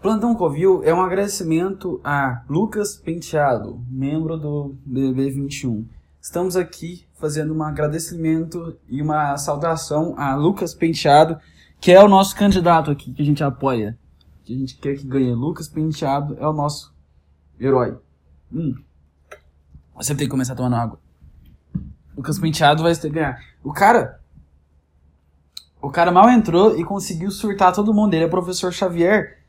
Plantão Covil é um agradecimento a Lucas Penteado, membro do BB21. Estamos aqui fazendo um agradecimento e uma saudação a Lucas Penteado, que é o nosso candidato aqui que a gente apoia. Que a gente quer que ganhe. Lucas Penteado é o nosso herói. Hum. Você tem que começar tomando água. Lucas Penteado vai ter ganhar. O cara. O cara mal entrou e conseguiu surtar todo mundo. Ele é professor Xavier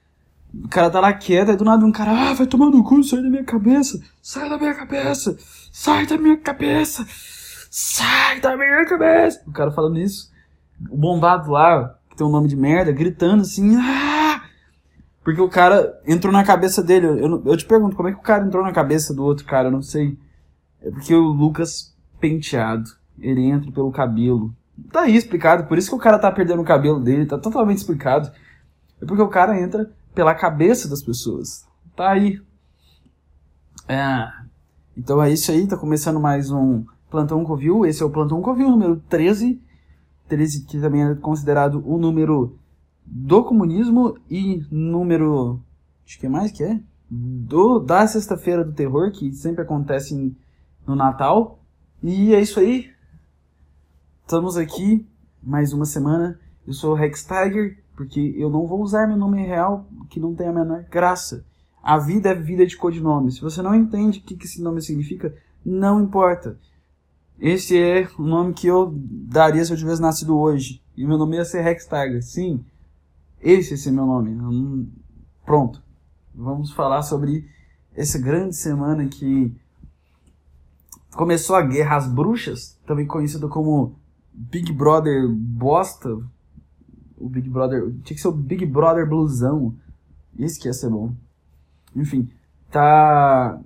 o cara tá lá quieto, aí do nada um cara, ah, vai tomar no cu, sai da minha cabeça, sai da minha cabeça, sai da minha cabeça, sai da minha cabeça. O cara falando isso, o bombado lá, que tem um nome de merda, gritando assim, ah! Porque o cara entrou na cabeça dele. Eu, eu te pergunto, como é que o cara entrou na cabeça do outro cara? Eu não sei. É porque o Lucas penteado, ele entra pelo cabelo. Tá aí explicado, por isso que o cara tá perdendo o cabelo dele, tá totalmente explicado. É porque o cara entra pela cabeça das pessoas. Tá aí. É. Então é isso aí, tá começando mais um Plantão Covil. Esse é o Plantão Covil número 13. 13 que também é considerado o número do comunismo e número. Acho que é mais que é? Do, da Sexta-feira do Terror, que sempre acontece em, no Natal. E é isso aí. Estamos aqui mais uma semana. Eu sou o Rex Tiger porque eu não vou usar meu nome real, que não tem a menor graça. A vida é vida de codinome. Se você não entende o que esse nome significa, não importa. Esse é o nome que eu daria se eu tivesse nascido hoje. E meu nome ia ser Rex Tiger. Sim, esse ia ser meu nome. Pronto. Vamos falar sobre essa grande semana que começou a Guerra às Bruxas, também conhecida como Big Brother Bosta, o Big Brother. Tinha que ser o Big Brother Blusão. Isso que ia ser bom. Enfim, tá.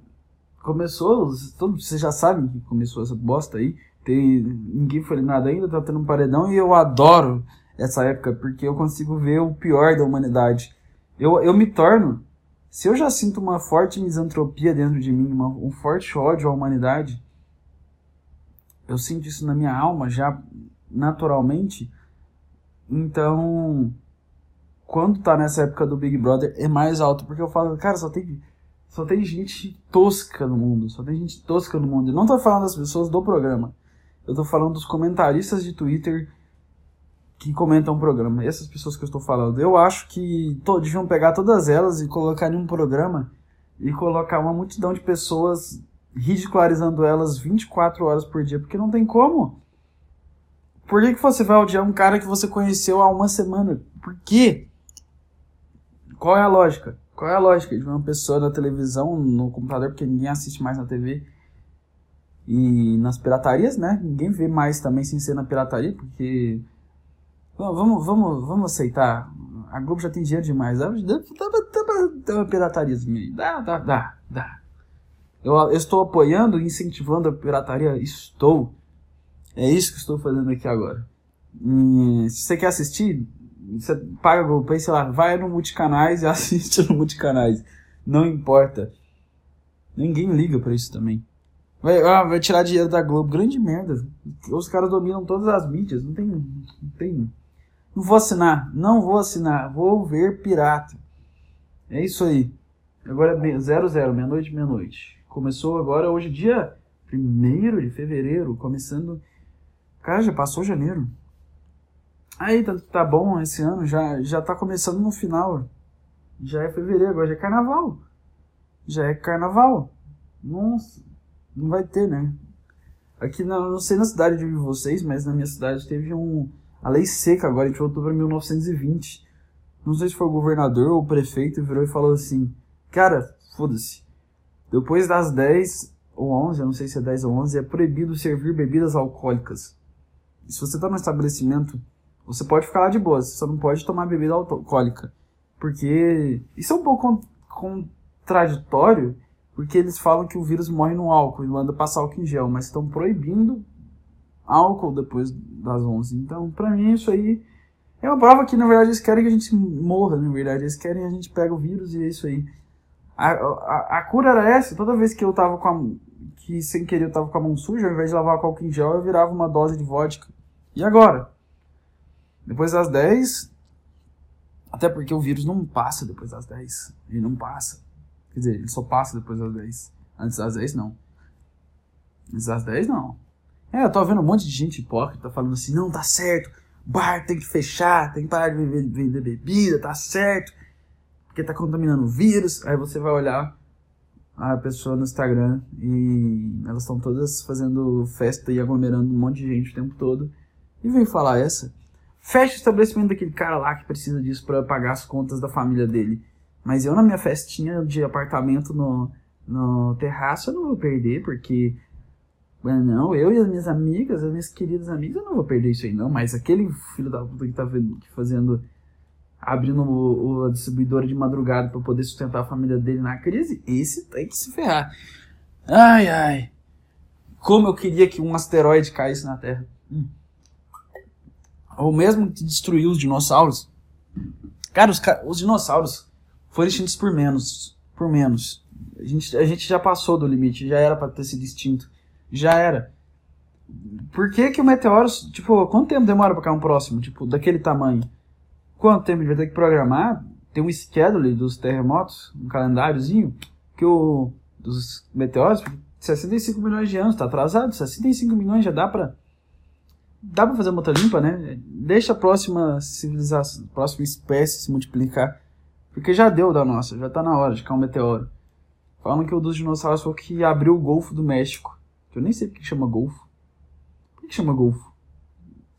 Começou, vocês já sabem que começou essa bosta aí. Tem, ninguém foi nada ainda, tá tendo um paredão e eu adoro essa época porque eu consigo ver o pior da humanidade. Eu, eu me torno. Se eu já sinto uma forte misantropia dentro de mim, uma, um forte ódio à humanidade, eu sinto isso na minha alma já naturalmente então, quando tá nessa época do Big Brother, é mais alto, porque eu falo, cara, só tem, só tem gente tosca no mundo, só tem gente tosca no mundo. Eu não tô falando das pessoas do programa, eu tô falando dos comentaristas de Twitter que comentam o programa. Essas pessoas que eu estou falando. Eu acho que to, deviam pegar todas elas e colocar em um programa e colocar uma multidão de pessoas ridicularizando elas 24 horas por dia, porque não tem como. Por que, que você vai odiar um cara que você conheceu há uma semana? Por quê? Qual é a lógica? Qual é a lógica de uma pessoa na televisão, no computador, porque ninguém assiste mais na TV e nas piratarias, né? Ninguém vê mais também sem ser na pirataria, porque vamos, vamos, vamos aceitar. A Globo já tem dinheiro demais. Dá, dá, dá, uma piratariazinha aí. Dá, dá, dá, dá. Eu, eu estou apoiando e incentivando a pirataria. Estou. É isso que estou fazendo aqui agora. E se você quer assistir, você paga o Play, sei lá, vai no Multicanais e assiste no Multicanais. Não importa. Ninguém liga para isso também. Vai, ah, vai tirar dinheiro da Globo. Grande merda. Os caras dominam todas as mídias. Não tem. Não tem. Não vou assinar. Não vou assinar. Vou ver pirata. É isso aí. Agora é 00, meia-noite, meia-noite. Começou agora, hoje, dia 1 de fevereiro, começando Cara, já passou janeiro. Aí, tá, tá bom esse ano, já, já tá começando no final. Já é fevereiro, agora já é carnaval. Já é carnaval. Nossa, não vai ter, né? Aqui, não, não sei na cidade de vocês, mas na minha cidade teve um, a lei seca agora, de outubro de 1920. Não sei se foi o governador ou o prefeito virou e falou assim: Cara, foda-se. Depois das 10 ou 11, eu não sei se é 10 ou 11, é proibido servir bebidas alcoólicas se você está no estabelecimento, você pode ficar lá de boa, você só não pode tomar bebida alcoólica. Porque isso é um pouco contraditório, porque eles falam que o vírus morre no álcool e manda passar álcool em gel, mas estão proibindo álcool depois das 11. Então, para mim, isso aí é uma prova que, na verdade, eles querem que a gente morra, na verdade. Eles querem que a gente pegue o vírus e é isso aí. A, a, a cura era essa. Toda vez que eu tava com. Que sem querer eu tava com a mão suja, ao invés de lavar com álcool em gel, eu virava uma dose de vodka. E agora? Depois das 10, Até porque o vírus não passa depois das 10. Ele não passa. Quer dizer, ele só passa depois das 10. Antes das 10, não. Antes das 10, não. É, eu tô vendo um monte de gente hipócrita falando assim, não, tá certo, bar tem que fechar, tem que parar de vender, bebida, tá certo, porque tá contaminando o vírus. Aí você vai olhar a pessoa no Instagram e elas estão todas fazendo festa e aglomerando um monte de gente o tempo todo. E vem falar essa. Fecha o estabelecimento daquele cara lá que precisa disso para pagar as contas da família dele. Mas eu na minha festinha de apartamento no, no terraço eu não vou perder, porque. Não, eu e as minhas amigas, as minhas queridas amigas, eu não vou perder isso aí, não. Mas aquele filho da puta que tá fazendo abrindo o, o, distribuidora de madrugada para poder sustentar a família dele na crise, esse tem que se ferrar. Ai, ai. Como eu queria que um asteroide caísse na Terra. Hum. Ou mesmo que destruiu os dinossauros. Cara, os, os dinossauros foram extintos por menos. Por menos. A gente, a gente já passou do limite, já era para ter sido extinto. Já era. Por que que o meteoro, tipo, quanto tempo demora para cair um próximo, tipo, daquele tamanho? Quanto tempo ele vai ter que programar, tem um schedule dos terremotos, um calendáriozinho, que o dos meteoros, 65 milhões de anos, tá atrasado, 65 milhões já dá pra dá pra fazer uma outra limpa, né? Deixa a próxima civilização, a próxima espécie se multiplicar, porque já deu da nossa, já tá na hora de cair um meteoro. Falam que o dos dinossauros foi o que abriu o Golfo do México, eu nem sei por que chama Golfo. Por que chama Golfo?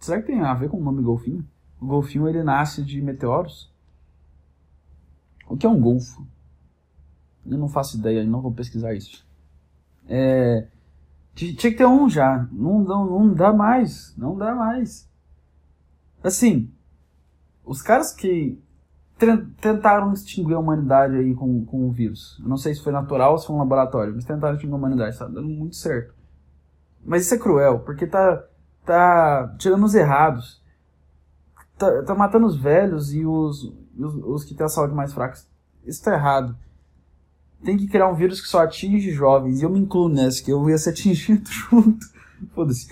Será que tem a ver com o nome golfinho? O golfinho ele nasce de meteoros? O que é um golfo? Eu não faço ideia, não vou pesquisar isso. É, tinha que ter um já. Não, não, não dá mais. Não dá mais. Assim, os caras que tentaram extinguir a humanidade aí com, com o vírus. Eu não sei se foi natural ou se foi um laboratório, mas tentaram extinguir a humanidade. Tá dando muito certo. Mas isso é cruel, porque tá, tá tirando os errados tá, tá matando os velhos e os, os, os, que têm a saúde mais fraca. Isso tá errado. Tem que criar um vírus que só atinge jovens. E eu me incluo nessa, que eu ia ser atingido junto. Foda-se.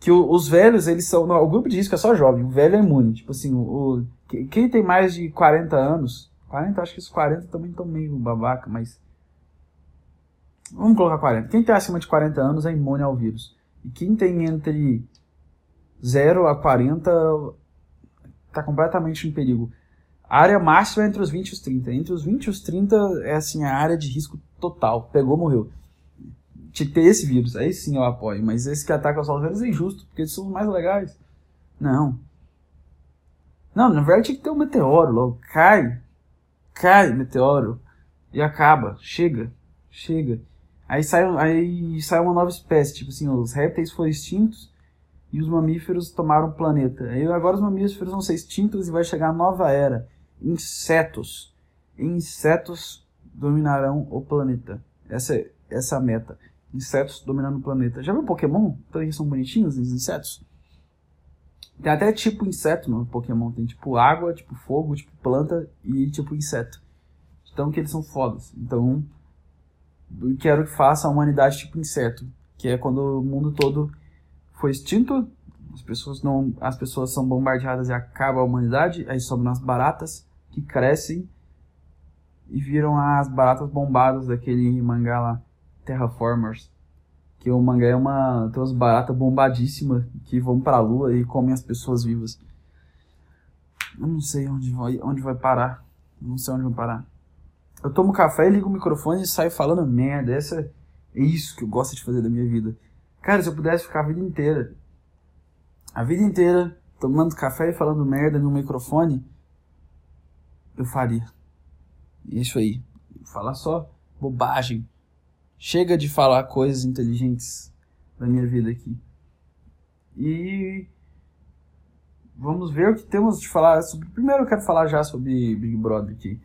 Que o, os velhos, eles são. Não, o grupo de risco é só jovem. O velho é imune. Tipo assim, o, o quem tem mais de 40 anos. 40, acho que os 40 também estão meio babaca, mas. Vamos colocar 40. Quem tem acima de 40 anos é imune ao vírus. E quem tem entre 0 a 40 está completamente em perigo. A área máxima é entre os 20 e os 30. Entre os 20 e os 30 é assim a área de risco total. Pegou, morreu. Tinha que ter esse vírus. Aí sim eu apoio. Mas esse que ataca os velhos é injusto, porque eles são os mais legais. Não. Não, na verdade tinha que ter um meteoro logo. Cai. Cai, meteoro. E acaba. Chega. Chega. Aí sai, aí sai uma nova espécie. Tipo assim, os répteis foram extintos e os mamíferos tomaram o planeta. E agora os mamíferos vão ser extintos e vai chegar a nova era. Insetos. Insetos dominarão o planeta. Essa é, essa é a meta. Insetos dominando o planeta. Já viu Pokémon? Então eles são bonitinhos, os insetos? Tem até tipo inseto no Pokémon. Tem tipo água, tipo fogo, tipo planta e tipo inseto. Então que eles são fodas. Então quero que faça a humanidade tipo inseto. Que é quando o mundo todo foi extinto, as pessoas não, as pessoas são bombardeadas e acaba a humanidade, aí sobram as baratas que crescem e viram as baratas bombadas daquele mangá lá, Terraformers. Que o mangá é uma. tem umas baratas bombadíssimas que vão pra lua e comem as pessoas vivas. Eu não sei onde vai, onde vai parar. não sei onde vai parar. Eu tomo café, ligo o microfone e saio falando merda. Essa é isso que eu gosto de fazer da minha vida. Cara, se eu pudesse ficar a vida inteira, a vida inteira, tomando café e falando merda no microfone, eu faria. Isso aí. Falar só bobagem. Chega de falar coisas inteligentes da minha vida aqui. E vamos ver o que temos de falar sobre. Primeiro eu quero falar já sobre Big Brother aqui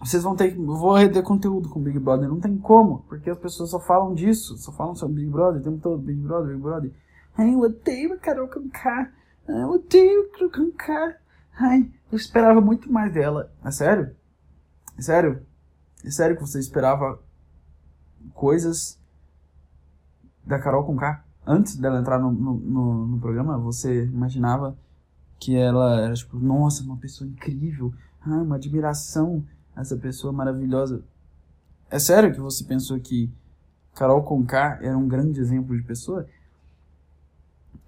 vocês vão ter que. Vou render conteúdo com Big Brother. Não tem como, porque as pessoas só falam disso, só falam sobre Big Brother o tempo todo: Big Brother, Big Brother. Ai, eu odeio a Carol Conká. Eu odeio a Carol Conká. Ai, eu esperava muito mais dela. É sério? É sério? É sério que você esperava coisas da Carol Conká? Antes dela entrar no, no, no, no programa, você imaginava que ela era tipo, nossa, uma pessoa incrível, ah, uma admiração, essa pessoa maravilhosa. É sério que você pensou que Carol Conká era um grande exemplo de pessoa?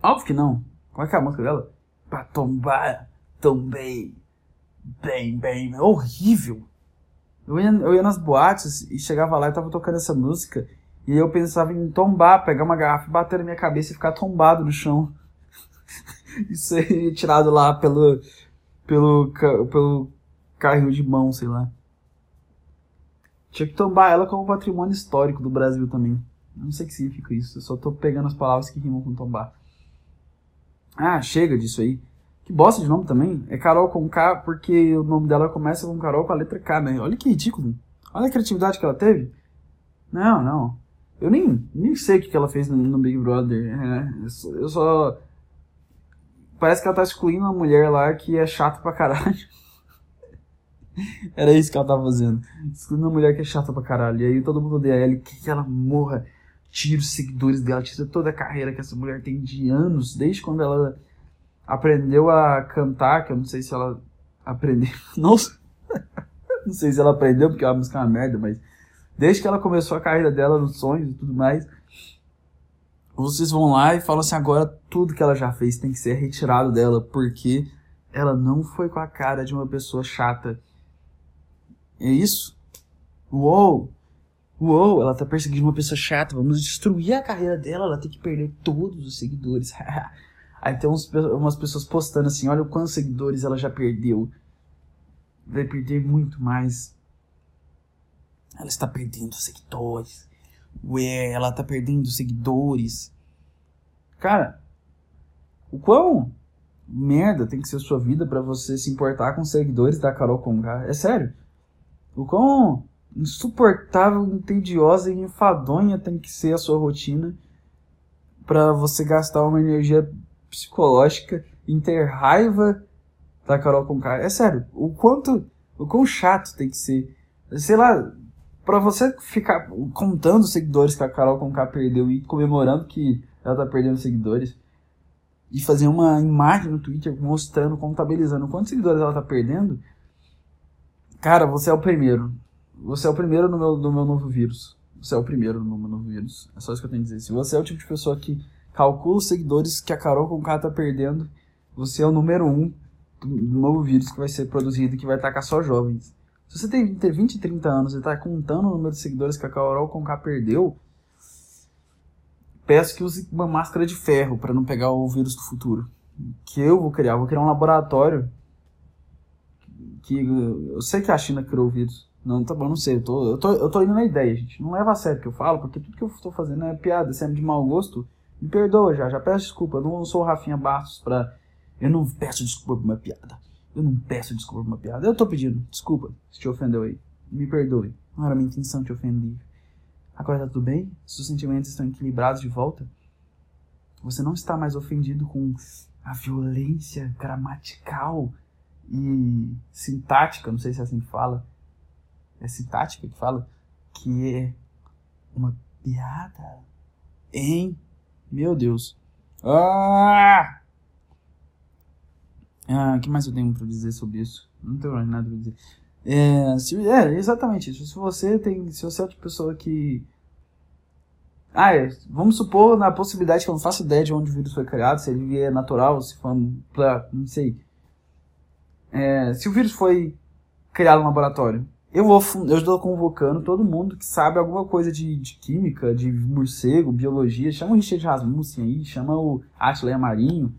Óbvio que não. Qual é, que é a música dela? Pra tombar, tombei, bem, bem, horrível. Eu ia, eu ia nas boates e chegava lá e tava tocando essa música e eu pensava em tombar, pegar uma garrafa, bater na minha cabeça e ficar tombado no chão. e ser tirado lá pelo, pelo, pelo carrinho de mão, sei lá. Tinha que tombar ela como patrimônio histórico do Brasil também. Não sei o que significa isso, eu só tô pegando as palavras que rimam com tombar. Ah, chega disso aí. Que bosta de nome também. É Carol com K, porque o nome dela começa com Carol com a letra K, né? Olha que ridículo. Olha a criatividade que ela teve. Não, não. Eu nem, nem sei o que ela fez no, Big Brother. É, eu, só, eu só. Parece que ela tá excluindo uma mulher lá que é chata pra caralho. Era isso que ela tava fazendo. Excluindo uma mulher que é chata pra caralho. E aí todo mundo odeia ela e que ela morra. Tira os seguidores dela, tira toda a carreira que essa mulher tem de anos, desde quando ela aprendeu a cantar, que eu não sei se ela aprendeu. Nossa! não sei se ela aprendeu, porque a música é uma merda, mas desde que ela começou a carreira dela nos sonhos e tudo mais, vocês vão lá e falam assim: agora tudo que ela já fez tem que ser retirado dela, porque ela não foi com a cara de uma pessoa chata. É isso? Uou! Uou, ela tá perseguindo uma pessoa chata, vamos destruir a carreira dela, ela tem que perder todos os seguidores. Aí tem uns, umas pessoas postando assim, olha quantos seguidores ela já perdeu. Vai perder muito mais. Ela está perdendo seguidores. Ué, ela está perdendo seguidores. Cara, o quão merda tem que ser a sua vida para você se importar com seguidores da Carol Conká? É sério. O quão insuportável, entediosa e enfadonha tem que ser a sua rotina para você gastar uma energia psicológica em ter raiva da Carol Conká. É sério, o quanto, o quão chato tem que ser. Sei lá, para você ficar contando os seguidores que a Carol Conká perdeu e comemorando que ela tá perdendo seguidores e fazer uma imagem no Twitter mostrando, contabilizando quantos seguidores ela tá perdendo, cara, você é o primeiro. Você é o primeiro no meu, no meu novo vírus. Você é o primeiro no meu novo vírus. É só isso que eu tenho a dizer. Se você é o tipo de pessoa que calcula os seguidores que a Carol Conká tá perdendo, você é o número um do novo vírus que vai ser produzido e que vai atacar só jovens. Se você tem, ter 20, 30 anos e tá contando o número de seguidores que a Carol Conká perdeu, peço que use uma máscara de ferro para não pegar o vírus do futuro. Que eu vou criar. Vou criar um laboratório que eu sei que a China criou o vírus. Não, tá bom, não sei. Eu tô, eu tô, eu tô indo na ideia, gente. Não leva a sério o que eu falo, porque tudo que eu tô fazendo é piada. Se é de mau gosto, me perdoa já, já peço desculpa. Eu não sou o Rafinha Bastos pra. Eu não peço desculpa por uma piada. Eu não peço desculpa por uma piada. Eu tô pedindo desculpa se te ofendeu aí. Me perdoe. Não era minha intenção te ofender. Agora tá tudo bem? Seus sentimentos estão equilibrados de volta? Você não está mais ofendido com a violência gramatical e sintática, não sei se é assim que fala. É sintática que fala? Que é uma piada. Hein? Meu Deus. Ah! Ah, que mais eu tenho para dizer sobre isso? Não tenho mais nada pra dizer. É, se, é, exatamente isso. Se você tem. Se você é outra pessoa que. Ah, é, vamos supor na possibilidade que eu não faço ideia de onde o vírus foi criado, se ele é natural, se foi. Pra, não sei. É, se o vírus foi criado no laboratório, eu vou eu estou convocando todo mundo que sabe alguma coisa de, de química, de morcego, biologia. Chama o Richard Rasmussen aí, chama o Atleia Marinho.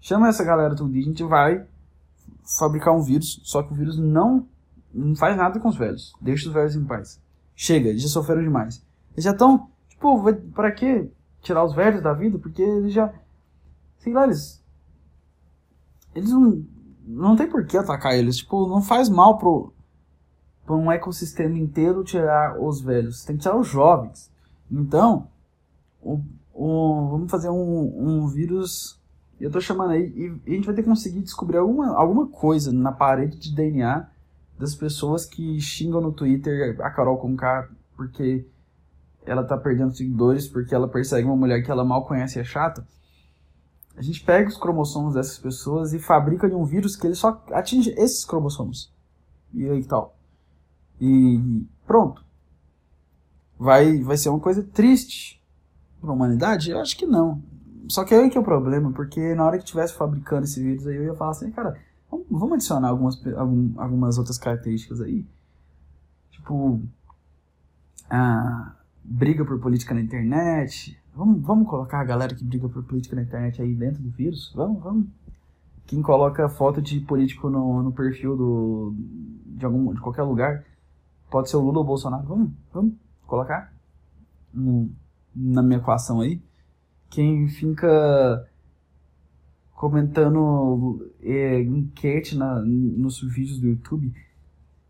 Chama essa galera tudo e a gente vai fabricar um vírus. Só que o vírus não, não faz nada com os velhos. Deixa os velhos em paz. Chega, eles já sofreram demais. Eles já estão, tipo, para que tirar os velhos da vida? Porque eles já. Sei lá, eles. Eles não. Não tem por que atacar eles. Tipo, não faz mal pro para um ecossistema inteiro tirar os velhos, tem que tirar os jovens. Então, o, o, vamos fazer um, um vírus. Eu estou chamando aí, e a gente vai ter que conseguir descobrir alguma, alguma coisa na parede de DNA das pessoas que xingam no Twitter a Carol Conká porque ela tá perdendo seguidores, porque ela persegue uma mulher que ela mal conhece e é chata. A gente pega os cromossomos dessas pessoas e fabrica de um vírus que ele só atinge esses cromossomos. E aí tal. E pronto. Vai, vai ser uma coisa triste para a humanidade? Eu acho que não. Só que aí que é o problema, porque na hora que tivesse fabricando esse vírus aí, eu ia falar assim, cara, vamos adicionar algumas, algumas outras características aí. Tipo, a briga por política na internet. Vamos, vamos colocar a galera que briga por política na internet aí dentro do vírus? Vamos, vamos. Quem coloca foto de político no, no perfil do, de, algum, de qualquer lugar, pode ser o Lula ou o Bolsonaro. Vamos, vamos colocar no, na minha equação aí quem fica comentando é, enquete na, nos vídeos do YouTube.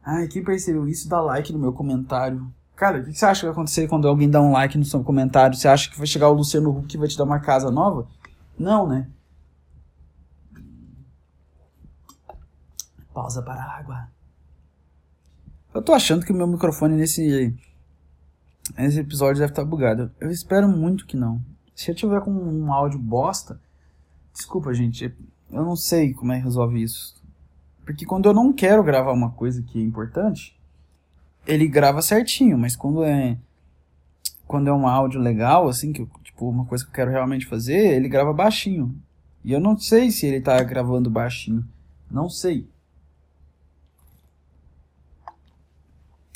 Ai, quem percebeu isso, dá like no meu comentário. Cara, o que você acha que vai acontecer quando alguém dá um like no seu comentário? Você acha que vai chegar o Luciano Huck e vai te dar uma casa nova? Não, né? Pausa para a água. Eu tô achando que o meu microfone nesse, nesse episódio deve estar tá bugado. Eu espero muito que não. Se eu tiver com um áudio bosta, desculpa, gente, eu não sei como é que resolve isso. Porque quando eu não quero gravar uma coisa que é importante, ele grava certinho, mas quando é quando é um áudio legal, assim, que tipo, uma coisa que eu quero realmente fazer, ele grava baixinho. E eu não sei se ele tá gravando baixinho. Não sei.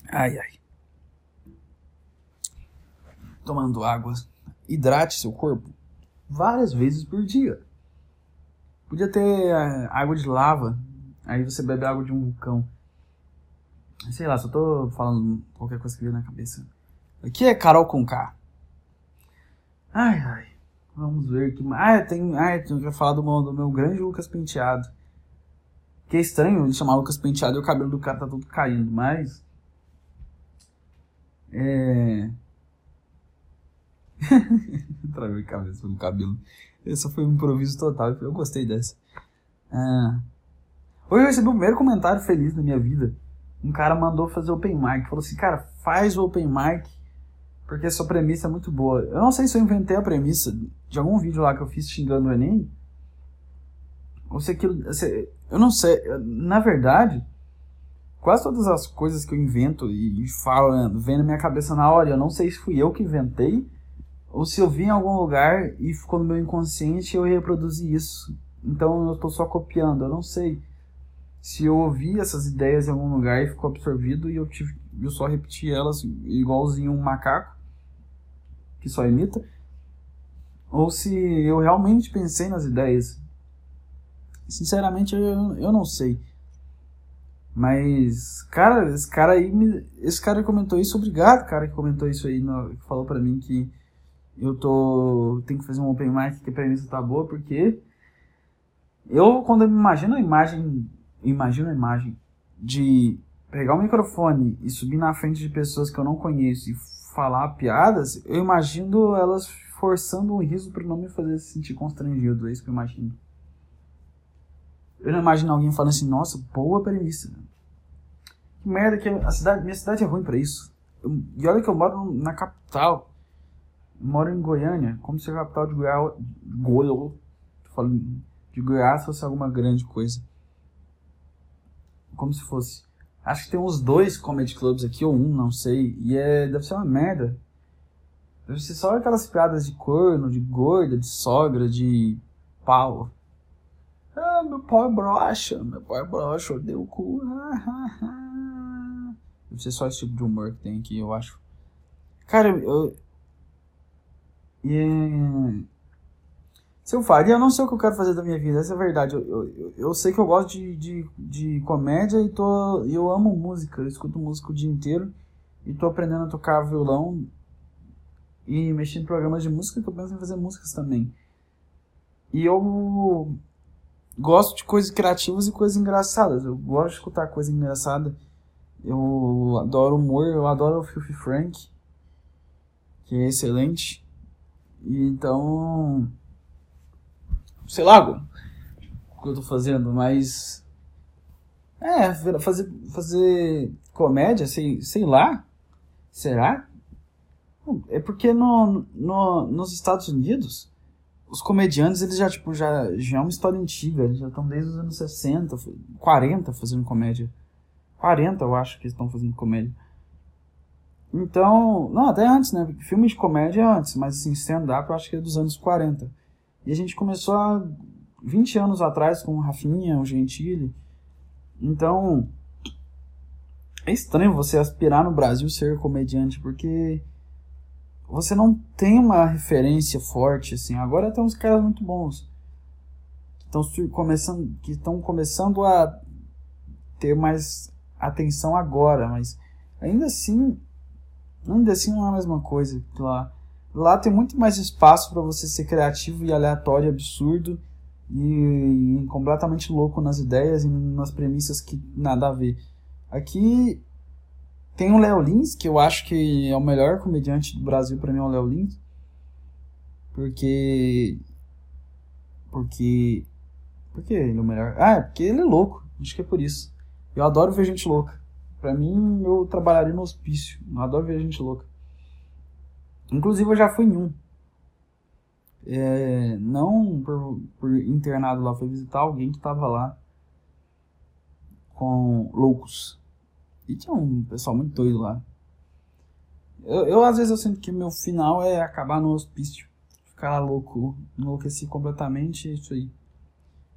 Ai, ai. Tomando água hidrate seu corpo várias vezes por dia. Podia ter é, água de lava, aí você bebe água de um vulcão. Sei lá, só tô falando qualquer coisa que veio na cabeça. Aqui é Carol com K. Ai, ai. Vamos ver que. Ah, tem. Ah, tenho que falar do meu, do meu grande Lucas Penteado. Que é estranho ele chamar Lucas Penteado e o cabelo do cara tá todo caindo, mas. É. Travei a cabeça no cabelo. Esse foi um improviso total. Eu gostei dessa. Ah. Hoje eu recebi o primeiro comentário feliz da minha vida. Um cara mandou fazer open mic. Falou assim, cara, faz o open mic porque sua premissa é muito boa. Eu não sei se eu inventei a premissa de algum vídeo lá que eu fiz xingando o Enem. Ou se aquilo. Eu não sei. Na verdade, quase todas as coisas que eu invento e falo vem na minha cabeça na hora. Eu não sei se fui eu que inventei ou se eu vi em algum lugar e ficou no meu inconsciente eu reproduzi isso. Então eu estou só copiando, eu não sei se eu ouvi essas ideias em algum lugar e ficou absorvido e eu tive eu só repeti elas igualzinho um macaco que só imita, ou se eu realmente pensei nas ideias. Sinceramente eu, eu não sei. Mas, cara, esse cara aí, esse cara comentou isso, obrigado, cara, que comentou isso aí, no, que falou pra mim que eu tô tenho que fazer um open mic que a premissa tá boa porque eu quando eu me imagino a imagem imagino a imagem de pegar o microfone e subir na frente de pessoas que eu não conheço e falar piadas, eu imagino elas forçando um riso para não me fazer sentir constrangido, é isso que eu imagino. Eu não imagino alguém falando assim, nossa, boa premissa. Que merda que a cidade, minha cidade é ruim para isso. Eu, e olha que eu moro na capital moro em Goiânia, como se a capital de Goiás, Goiás fosse alguma grande coisa. Como se fosse. Acho que tem uns dois comedy clubs aqui, ou um, não sei. E é, deve ser uma merda. Deve ser só aquelas piadas de corno, de gorda, de sogra, de pau. Ah, meu pau é broxa, meu pau é broxa, eu dei o cu. Deve ser só esse tipo de humor que tem aqui, eu acho. Cara, eu, e. Se eu faria, eu não sei o que eu quero fazer da minha vida, essa é a verdade. Eu, eu, eu sei que eu gosto de, de, de comédia e tô, eu amo música. Eu escuto música o dia inteiro e tô aprendendo a tocar violão e mexer em programas de música que eu penso em fazer músicas também. E eu gosto de coisas criativas e coisas engraçadas. Eu gosto de escutar coisa engraçada. Eu adoro humor, eu adoro o Filthy Frank, que é excelente. E então. Sei lá o que eu tô fazendo, mas. É, fazer, fazer comédia, sei, sei lá. Será? É porque no, no, nos Estados Unidos os comediantes, eles já, tipo, já, já é uma história antiga, eles já estão desde os anos 60, 40 fazendo comédia. 40, eu acho que estão fazendo comédia. Então, não, até antes, né? Filme de comédia é antes, mas assim, stand-up eu acho que é dos anos 40. E a gente começou há 20 anos atrás com o Rafinha, o Gentili. Então, é estranho você aspirar no Brasil ser comediante, porque você não tem uma referência forte, assim. Agora tem uns caras muito bons. Que estão começando, que estão começando a ter mais atenção agora, mas ainda assim, ainda assim não é a mesma coisa lá. Lá tem muito mais espaço para você ser criativo e aleatório, absurdo e, e completamente louco nas ideias e nas premissas que nada a ver. Aqui tem o Léo Lins, que eu acho que é o melhor comediante do Brasil para mim é o Léo Lins. Porque porque porque ele é o melhor. Ah, é porque ele é louco. Acho que é por isso. Eu adoro ver gente louca. Pra mim, eu trabalharia no hospício. Eu adoro ver gente louca. Inclusive, eu já fui em um. É, não por, por internado lá, foi visitar alguém que tava lá com loucos. E tinha um pessoal muito doido lá. Eu, eu às vezes eu sinto que meu final é acabar no hospício. Ficar louco, enlouqueci completamente, isso aí.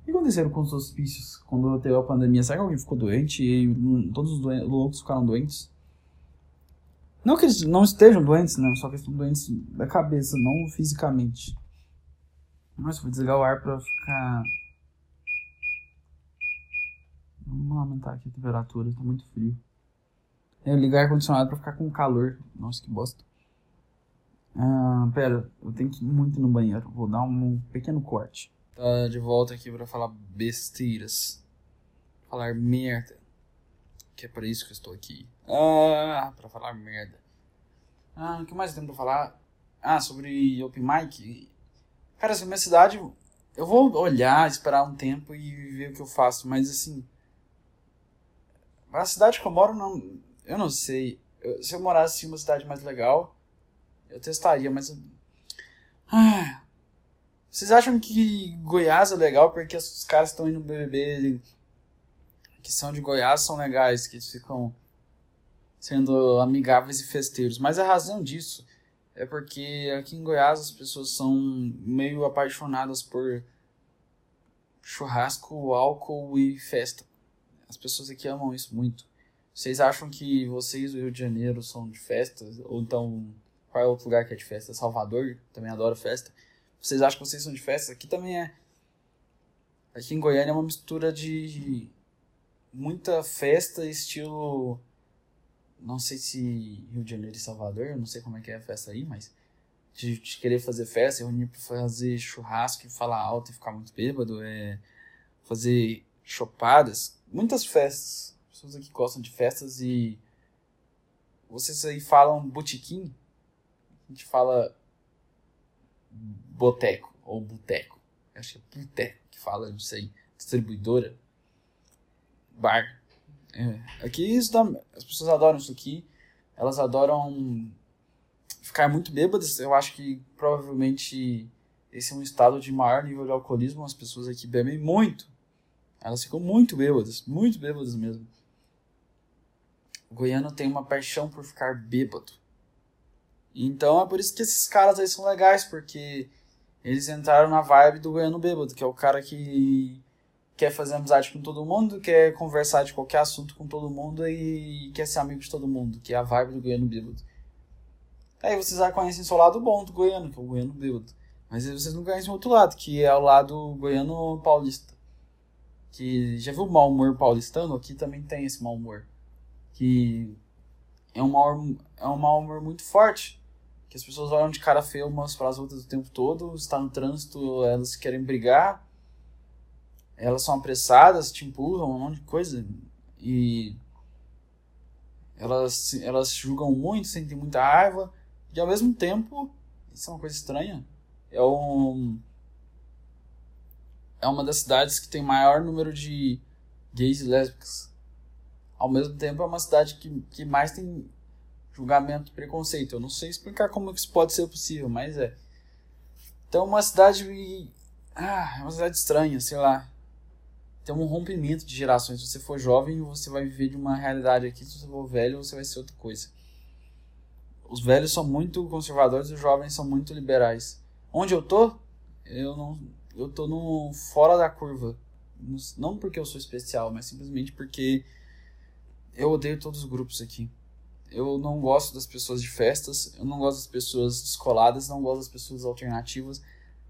O que aconteceram com os hospícios quando teve a pandemia? Será que alguém ficou doente e todos os loucos ficaram doentes? Não que eles não estejam doentes, né? Só que estão doentes da cabeça, não fisicamente. Nossa, vou desligar o ar pra ficar. Vamos aumentar aqui a temperatura, tá muito frio. Eu ligar ar-condicionado pra ficar com calor. Nossa, que bosta. Ah, pera, eu tenho que ir muito no banheiro. Vou dar um pequeno corte. Tá de volta aqui pra falar besteiras. Falar merda. Que é para isso que eu estou aqui. Ah, pra falar merda. Ah, o que mais tem pra falar? Ah, sobre Open Mic. Cara, assim, minha cidade. Eu vou olhar, esperar um tempo e ver o que eu faço, mas assim. A cidade que eu moro não eu não sei. Eu, se eu morasse em uma cidade mais legal, eu testaria, mas. Ah, vocês acham que Goiás é legal porque os caras estão indo no BBB que são de Goiás são legais, que ficam sendo amigáveis e festeiros. Mas a razão disso é porque aqui em Goiás as pessoas são meio apaixonadas por churrasco, álcool e festa. As pessoas aqui amam isso muito. Vocês acham que vocês do Rio de Janeiro são de festas? Ou então, qual é outro lugar que é de festa? Salvador também adora festa. Vocês acham que vocês são de festa? Aqui também é. Aqui em Goiânia é uma mistura de muita festa, estilo. Não sei se Rio de Janeiro e Salvador, não sei como é que é a festa aí, mas. De, de querer fazer festa, reunir pra fazer churrasco e falar alto e ficar muito bêbado, é. Fazer chopadas. Muitas festas pessoas aqui gostam de festas e vocês aí falam botequim, a gente fala boteco ou boteco. Acho que é boteco que fala, não sei, distribuidora, bar. É. Aqui isso dá, as pessoas adoram isso aqui, elas adoram ficar muito bêbadas. Eu acho que provavelmente esse é um estado de maior nível de alcoolismo. As pessoas aqui bebem muito. Elas ficam muito bêbadas, muito bêbadas mesmo. O goiano tem uma paixão por ficar bêbado. Então é por isso que esses caras aí são legais, porque eles entraram na vibe do goiano bêbado, que é o cara que quer fazer amizade com todo mundo, quer conversar de qualquer assunto com todo mundo e quer ser amigo de todo mundo, que é a vibe do goiano bêbado. Aí vocês já conhecem só o lado bom do goiano, que é o goiano bêbado. Mas vocês não conhecem o outro lado, que é o lado goiano paulista. Que já viu o mau humor paulistano? Aqui também tem esse mau humor que é um mau, é um mau humor muito forte. Que as pessoas olham de cara feia umas para as outras o tempo todo, está no trânsito, elas querem brigar, elas são apressadas, te empurram, um monte de coisa. E elas, elas julgam muito, sentem muita raiva, e ao mesmo tempo, isso é uma coisa estranha, é um é uma das cidades que tem maior número de gays e lésbicas ao mesmo tempo é uma cidade que, que mais tem julgamento e preconceito. Eu não sei explicar como isso pode ser possível, mas é. Então, uma cidade. Ah, é uma cidade estranha, sei lá. Tem um rompimento de gerações. Se você for jovem, você vai viver de uma realidade aqui. Se você for velho, você vai ser outra coisa. Os velhos são muito conservadores e os jovens são muito liberais. Onde eu tô, eu não. Eu tô no fora da curva. Não porque eu sou especial, mas simplesmente porque eu odeio todos os grupos aqui. Eu não gosto das pessoas de festas, eu não gosto das pessoas descoladas, não gosto das pessoas alternativas,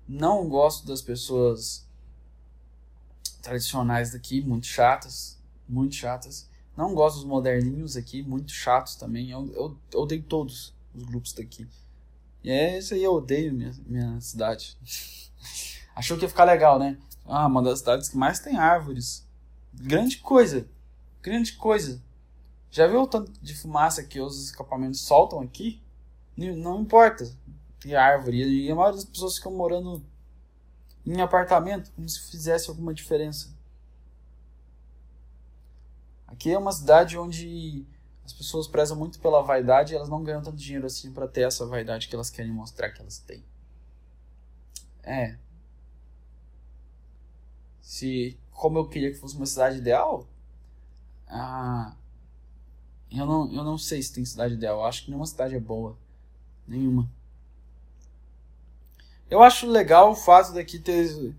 não gosto das pessoas tradicionais daqui, muito chatas, muito chatas. Não gosto dos moderninhos aqui, muito chatos também. Eu, eu, eu odeio todos os grupos daqui. E é isso aí, eu odeio minha, minha cidade. Achou que ia ficar legal, né? Ah, uma das cidades que mais tem árvores. Grande coisa. Grande coisa. Já viu o tanto de fumaça que os escapamentos soltam aqui? Não importa. Tem árvore. E a maioria das pessoas ficam morando em apartamento, como se fizesse alguma diferença. Aqui é uma cidade onde as pessoas prezam muito pela vaidade e elas não ganham tanto dinheiro assim para ter essa vaidade que elas querem mostrar que elas têm. É. Se, como eu queria que fosse uma cidade ideal, ah, eu não, eu não sei se tem cidade ideal. Eu acho que nenhuma cidade é boa. Nenhuma. Eu acho legal o fato daqui ter,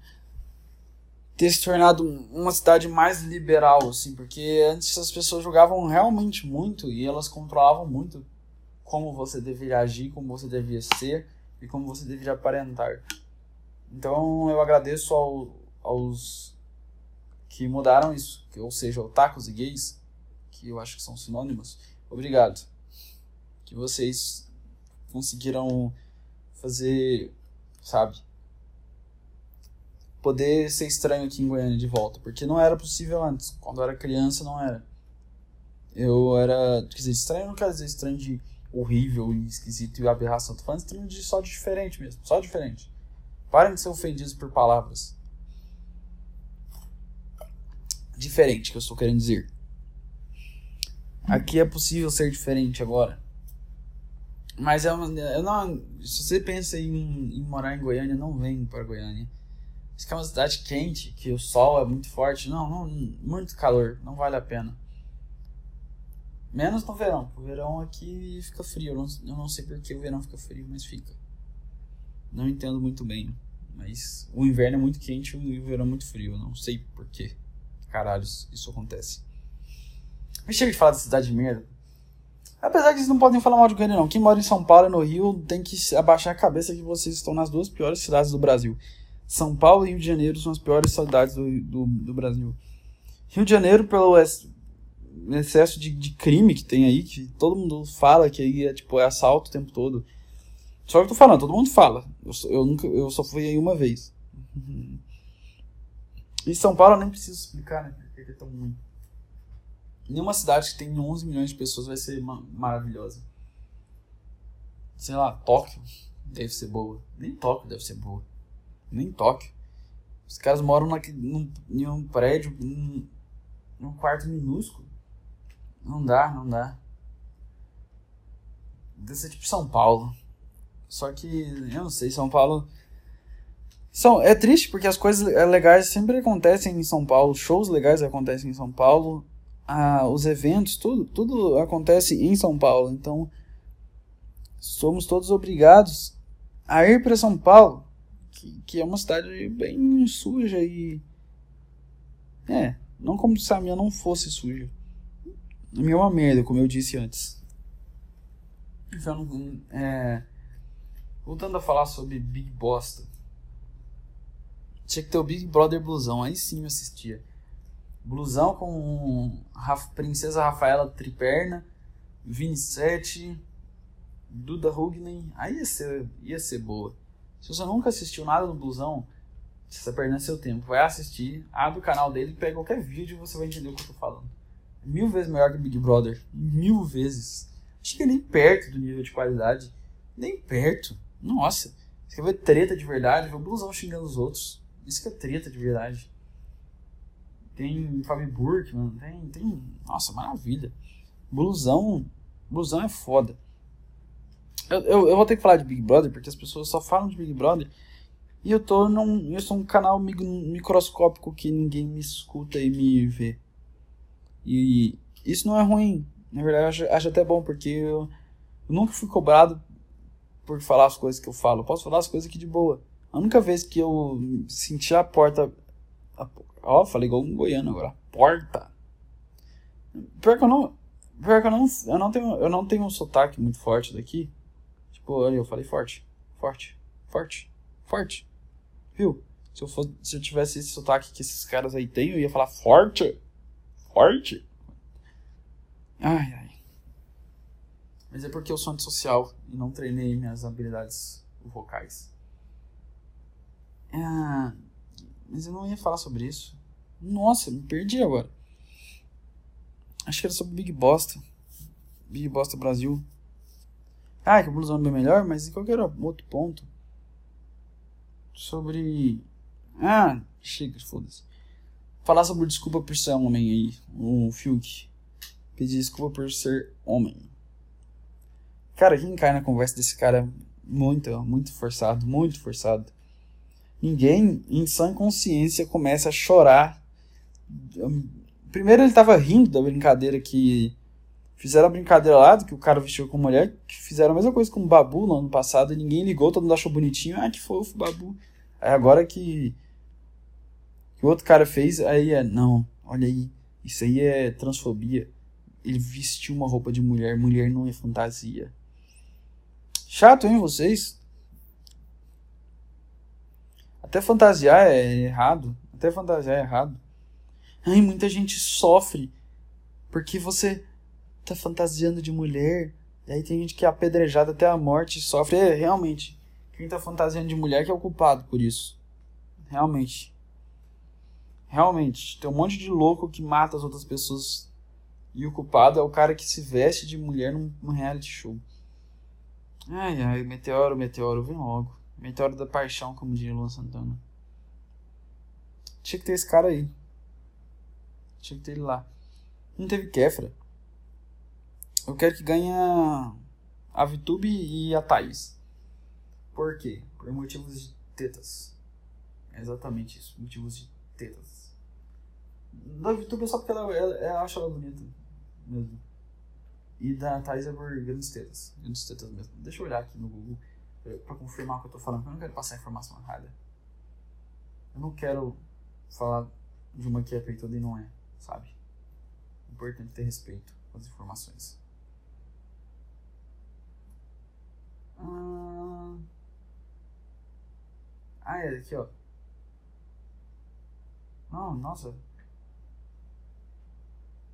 ter se tornado uma cidade mais liberal, assim, porque antes as pessoas jogavam realmente muito e elas controlavam muito como você deveria agir, como você devia ser e como você deveria aparentar. Então eu agradeço ao, aos que mudaram isso, ou seja, otakus e gays, que eu acho que são sinônimos, obrigado. Que vocês conseguiram fazer, sabe? Poder ser estranho aqui em Goiânia de volta, porque não era possível antes. Quando eu era criança, não era. Eu era. Quer dizer, estranho não quer dizer estranho de horrível e esquisito e aberração. Tô falando estranho de só de diferente mesmo. Só diferente. Parem de ser ofendidos por palavras. Diferente, que eu estou querendo dizer. Aqui é possível ser diferente agora. Mas é eu não, se você pensa em, em, morar em Goiânia, não vem para Goiânia. Isso é uma cidade quente, que o sol é muito forte. Não, não, muito calor, não vale a pena. Menos no verão. O verão aqui fica frio. Eu não, eu não sei porque o verão fica frio, mas fica. Não entendo muito bem. Mas o inverno é muito quente e o verão é muito frio. Eu não sei porquê. Caralhos, isso acontece. Me chega de falar de cidade de merda. Apesar que eles não podem falar mal de Goiânia, não. Quem mora em São Paulo e no Rio tem que abaixar a cabeça que vocês estão nas duas piores cidades do Brasil. São Paulo e Rio de Janeiro são as piores cidades do, do, do Brasil. Rio de Janeiro, pelo excesso de, de, crime que tem aí, que todo mundo fala que aí é, tipo, é assalto o tempo todo. Só que eu tô falando, todo mundo fala. Eu, eu, nunca, eu só fui aí uma vez. E São Paulo eu nem preciso explicar, né? Porque é tão ruim. Nenhuma cidade que tem 11 milhões de pessoas vai ser maravilhosa. Sei lá, Tóquio deve ser boa. Nem Tóquio deve ser boa. Nem Tóquio. Os caras moram naquele, num, em um prédio, num, num quarto minúsculo. Não dá, não dá. Deve ser tipo São Paulo. Só que, eu não sei, São Paulo. São, é triste porque as coisas legais sempre acontecem em São Paulo, shows legais acontecem em São Paulo, a, os eventos, tudo, tudo acontece em São Paulo. Então, somos todos obrigados a ir para São Paulo, que, que é uma cidade bem suja e. É, não como se a minha não fosse suja. A minha é uma merda, como eu disse antes. Então, é, voltando a falar sobre Big Bosta. Tinha que ter o Big Brother Blusão, aí sim eu assistia blusão com Princesa Rafaela Triperna, 27, Duda Rugnen, aí ia ser, ia ser boa. Se você nunca assistiu nada do blusão, você está perdendo seu tempo. Vai assistir, abre o canal dele, pega qualquer vídeo e você vai entender o que eu tô falando. Mil vezes melhor que Big Brother. Mil vezes. Acho que nem perto do nível de qualidade. Nem perto. Nossa. Você quer ver treta de verdade? Ver o blusão xingando os outros. Isso que é treta de verdade tem Fabi Burkman, tem, tem. Nossa, maravilha. Blusão. Blusão é foda. Eu, eu, eu, vou ter que falar de Big Brother, porque as pessoas só falam de Big Brother E eu tô num. Eu sou um canal microscópico que ninguém me escuta e me vê. E isso não é ruim. Na verdade, eu acho, acho até bom, porque eu, eu, nunca fui cobrado por falar as coisas que eu falo. Eu posso falar as coisas aqui de boa. A única vez que eu senti a porta. Ó, falei igual um goiano agora. Porta. Pior que eu não. Pior que eu não. Eu não tenho, eu não tenho um sotaque muito forte daqui. Tipo, eu falei forte. Forte. Forte. Forte. Viu? Se eu, for, se eu tivesse esse sotaque que esses caras aí têm, eu ia falar forte. Forte. Ai, ai. Mas é porque eu sou antissocial e não treinei minhas habilidades vocais. É, mas eu não ia falar sobre isso. Nossa, me perdi agora. Acho que era sobre Big Bosta. Big Bosta Brasil. Ah, que o blusão é bem melhor, mas em qualquer outro ponto sobre. Ah, chega, foda-se. Falar sobre desculpa por ser homem aí. O Fiuk. Pedir desculpa por ser homem. Cara, quem cai na conversa desse cara muito, muito forçado, muito forçado. Ninguém, em sã consciência, começa a chorar. Primeiro ele tava rindo da brincadeira que. Fizeram a brincadeira lá do que o cara vestiu com mulher, que fizeram a mesma coisa com o Babu no ano passado e ninguém ligou, todo mundo achou bonitinho. Ah, que fofo, Babu. Aí agora que, que o outro cara fez, aí é, não, olha aí, isso aí é transfobia. Ele vestiu uma roupa de mulher, mulher não é fantasia. Chato, hein, vocês? Até fantasiar é errado. Até fantasiar é errado. Ai, muita gente sofre porque você tá fantasiando de mulher. E aí tem gente que é apedrejada até a morte e sofre. É, realmente quem tá fantasiando de mulher que é o culpado por isso. Realmente. Realmente. Tem um monte de louco que mata as outras pessoas. E o culpado é o cara que se veste de mulher num, num reality show. Ai, ai, meteoro, meteoro, vem logo. Meteoro da paixão, como diria Luan Santana. Tinha que ter esse cara aí. Tinha que ter ele lá. Não teve Kefra. Eu quero que ganhe a Vitube e a Thaís. Por quê? Por motivos de tetas. É exatamente isso, motivos de tetas. Da VTube é só porque ela, ela, ela acha ela bonita mesmo. E da Thais é por grandes tetas. Grandes tetas mesmo. Deixa eu olhar aqui no Google pra confirmar o que eu tô falando, eu não quero passar informação errada. Eu não quero falar de uma que é peituda e não é, sabe? É importante ter respeito com as informações. Ah... Ah, é aqui, ó. Não, nossa.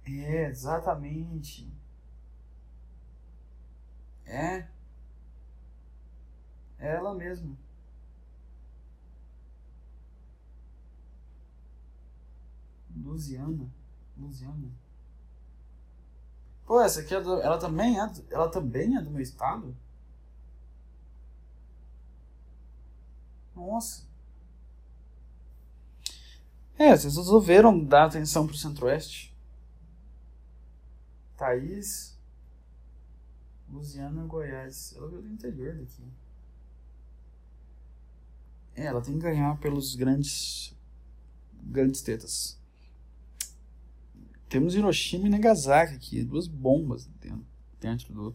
É, exatamente. É. É ela mesma. Luziana. Luziana. Pô, essa aqui é do, ela também é, ela também é do meu estado? Nossa. É, vocês resolveram dar atenção pro Centro-Oeste. Thaís. Luziana Goiás. Ela veio do interior daqui. É, ela tem que ganhar pelos grandes. grandes tetas. Temos Hiroshima e Nagasaki aqui, duas bombas dentro, do,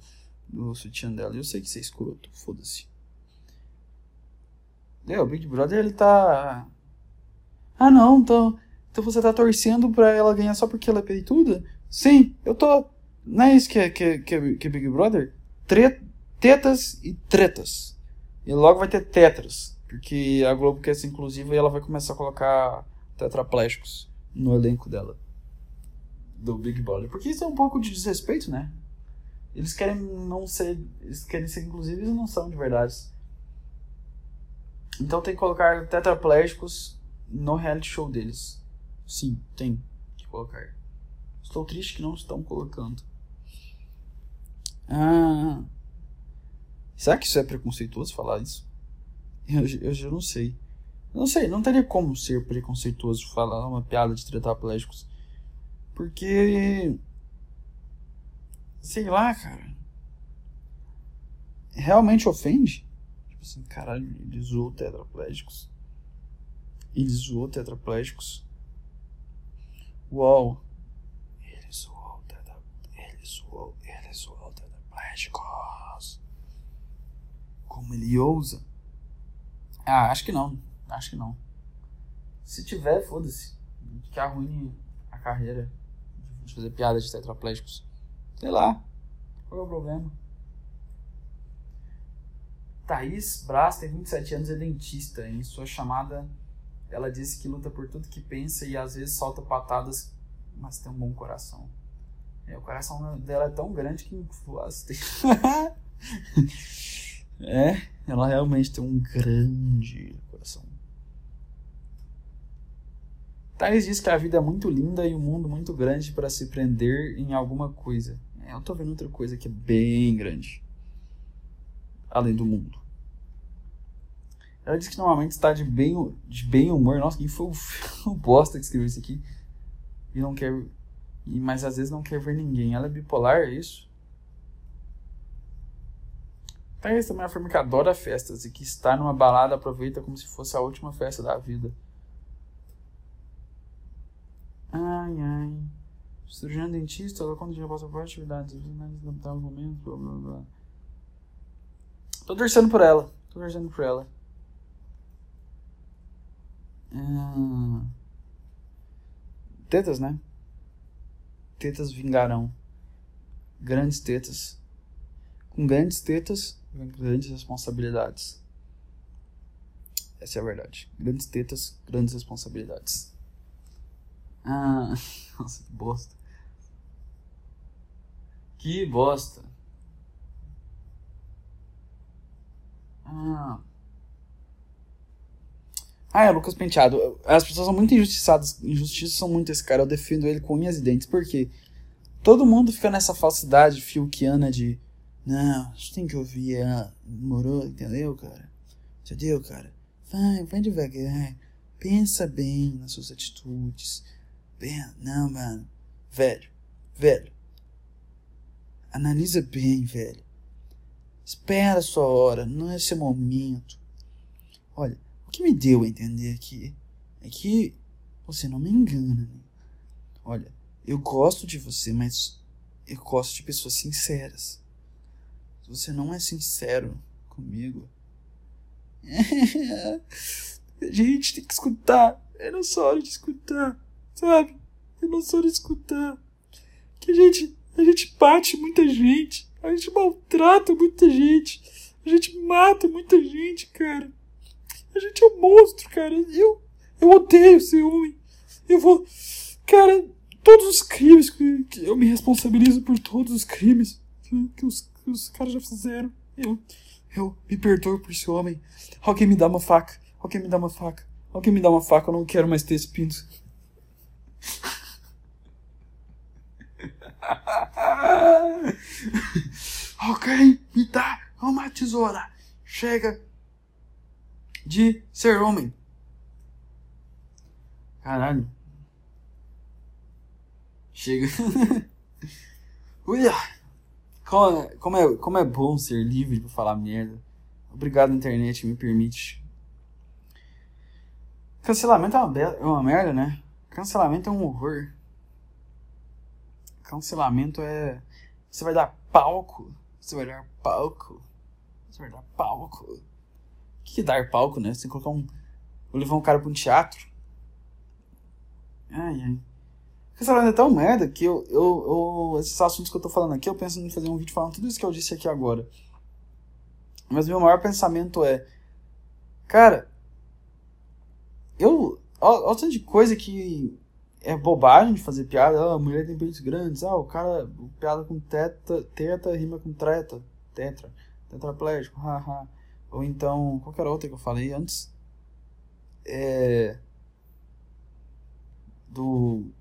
do sutiã dela. Eu sei que você é escroto, foda-se. É, o Big Brother ele tá. Ah não, então, então você tá torcendo pra ela ganhar só porque ela é peituda? Sim, eu tô. Não é isso que é, que é, que é, que é Big Brother? Tre... Tetas e tretas. E logo vai ter tetras. Porque a Globo quer ser inclusiva e ela vai começar a colocar tetraplégicos no elenco dela. Do Big Brother. Porque isso é um pouco de desrespeito, né? Eles querem não ser. Eles querem ser inclusivos e não são de verdade. Então tem que colocar tetraplégicos no reality show deles. Sim, tem que colocar. Estou triste que não estão colocando. Ah. Será que isso é preconceituoso falar isso? Eu, eu já não sei. Não sei, não teria como ser preconceituoso falar uma piada de tetraplégicos. Porque. Sei lá, cara. Realmente ofende? Tipo assim, caralho, ele zoou tetraplégicos. Ele zoou tetraplégicos. Uau. Ele zoou tetra... Ele zoou... Ele zoou tetraplégicos. Como ele ousa? Ah, acho que não. Acho que não. Se tiver, foda-se. Que arruine a carreira de fazer piada de tetraplégicos. Sei lá. Qual é o problema? Thaís Braz tem 27 anos e é dentista. Em sua chamada, ela disse que luta por tudo que pensa e às vezes solta patadas, mas tem um bom coração. É, o coração dela é tão grande que. É, ela realmente tem um grande coração. Thales diz que a vida é muito linda e o mundo muito grande para se prender em alguma coisa. É, eu tô vendo outra coisa que é bem grande. Além do mundo. Ela diz que normalmente está de bem, de bem humor. Nossa, quem foi o, bosta que escreveu isso aqui? E não quer. Mas às vezes não quer ver ninguém. Ela é bipolar, é isso? Thaís também afirma que adora festas e que estar numa balada aproveita como se fosse a última festa da vida. Ai, ai. Cirurgião dentista, ela quando já passa por atividades, adaptar os momentos, blá blá blá. Tô torcendo por ela. Tô torcendo por ela. Hum. Tetas, né? Tetas vingarão. Grandes tetas. Com grandes tetas, grandes responsabilidades. Essa é a verdade. Grandes tetas, grandes responsabilidades. Ah, nossa, que bosta. Que bosta. Ah. Ah, é, Lucas Penteado. As pessoas são muito injustiçadas. Injustiças são muito esse cara. Eu defendo ele com unhas e dentes. Por quê? Todo mundo fica nessa falsidade filquiana de. Não, gente tem que ouvir ela. Morou, entendeu, cara? Entendeu, cara? Vai, vai devagar. Pensa bem nas suas atitudes. Não, mano. Velho, velho. Analisa bem, velho. Espera a sua hora, não é seu momento. Olha, o que me deu a entender aqui é que você não me engana. Né? Olha, eu gosto de você, mas eu gosto de pessoas sinceras. Se você não é sincero comigo, a gente tem que escutar. É nossa hora de escutar, sabe? É nossa hora de escutar. Que a gente, a gente bate muita gente, a gente maltrata muita gente, a gente mata muita gente, cara. A gente é um monstro, cara. Eu, eu odeio ser homem. Eu vou. Cara, todos os crimes que, eu me responsabilizo por todos os crimes que, os, os caras já fizeram. Eu, eu me perdoo por ser homem. Alguém me dá uma faca. Alguém me dá uma faca. Alguém me dá uma faca. Eu não quero mais ter espinhos. Alguém me dá uma tesoura. Chega de ser homem. Caralho. Chega. Uia. Como, é, como, é, como é bom ser livre pra falar merda. Obrigado, internet, me permite. Cancelamento é uma, é uma merda, né? Cancelamento é um horror. Cancelamento é. Você vai dar palco. Você vai dar palco. Você vai dar palco que dar palco, né? Você tem que colocar um. Vou levar um cara pra um teatro. Ai, ai. Essa é tão merda que eu, eu, eu. Esses assuntos que eu tô falando aqui, eu penso em fazer um vídeo falando tudo isso que eu disse aqui agora. Mas meu maior pensamento é. Cara. Eu. Olha o tanto de coisa que é bobagem de fazer piada. Ah, a mulher tem peitos grandes. Ah, o cara. Piada com teta, teta rima com treta. Tetra. Tetraplégico. Haha. Ou então, qualquer outra que eu falei antes. É. Do.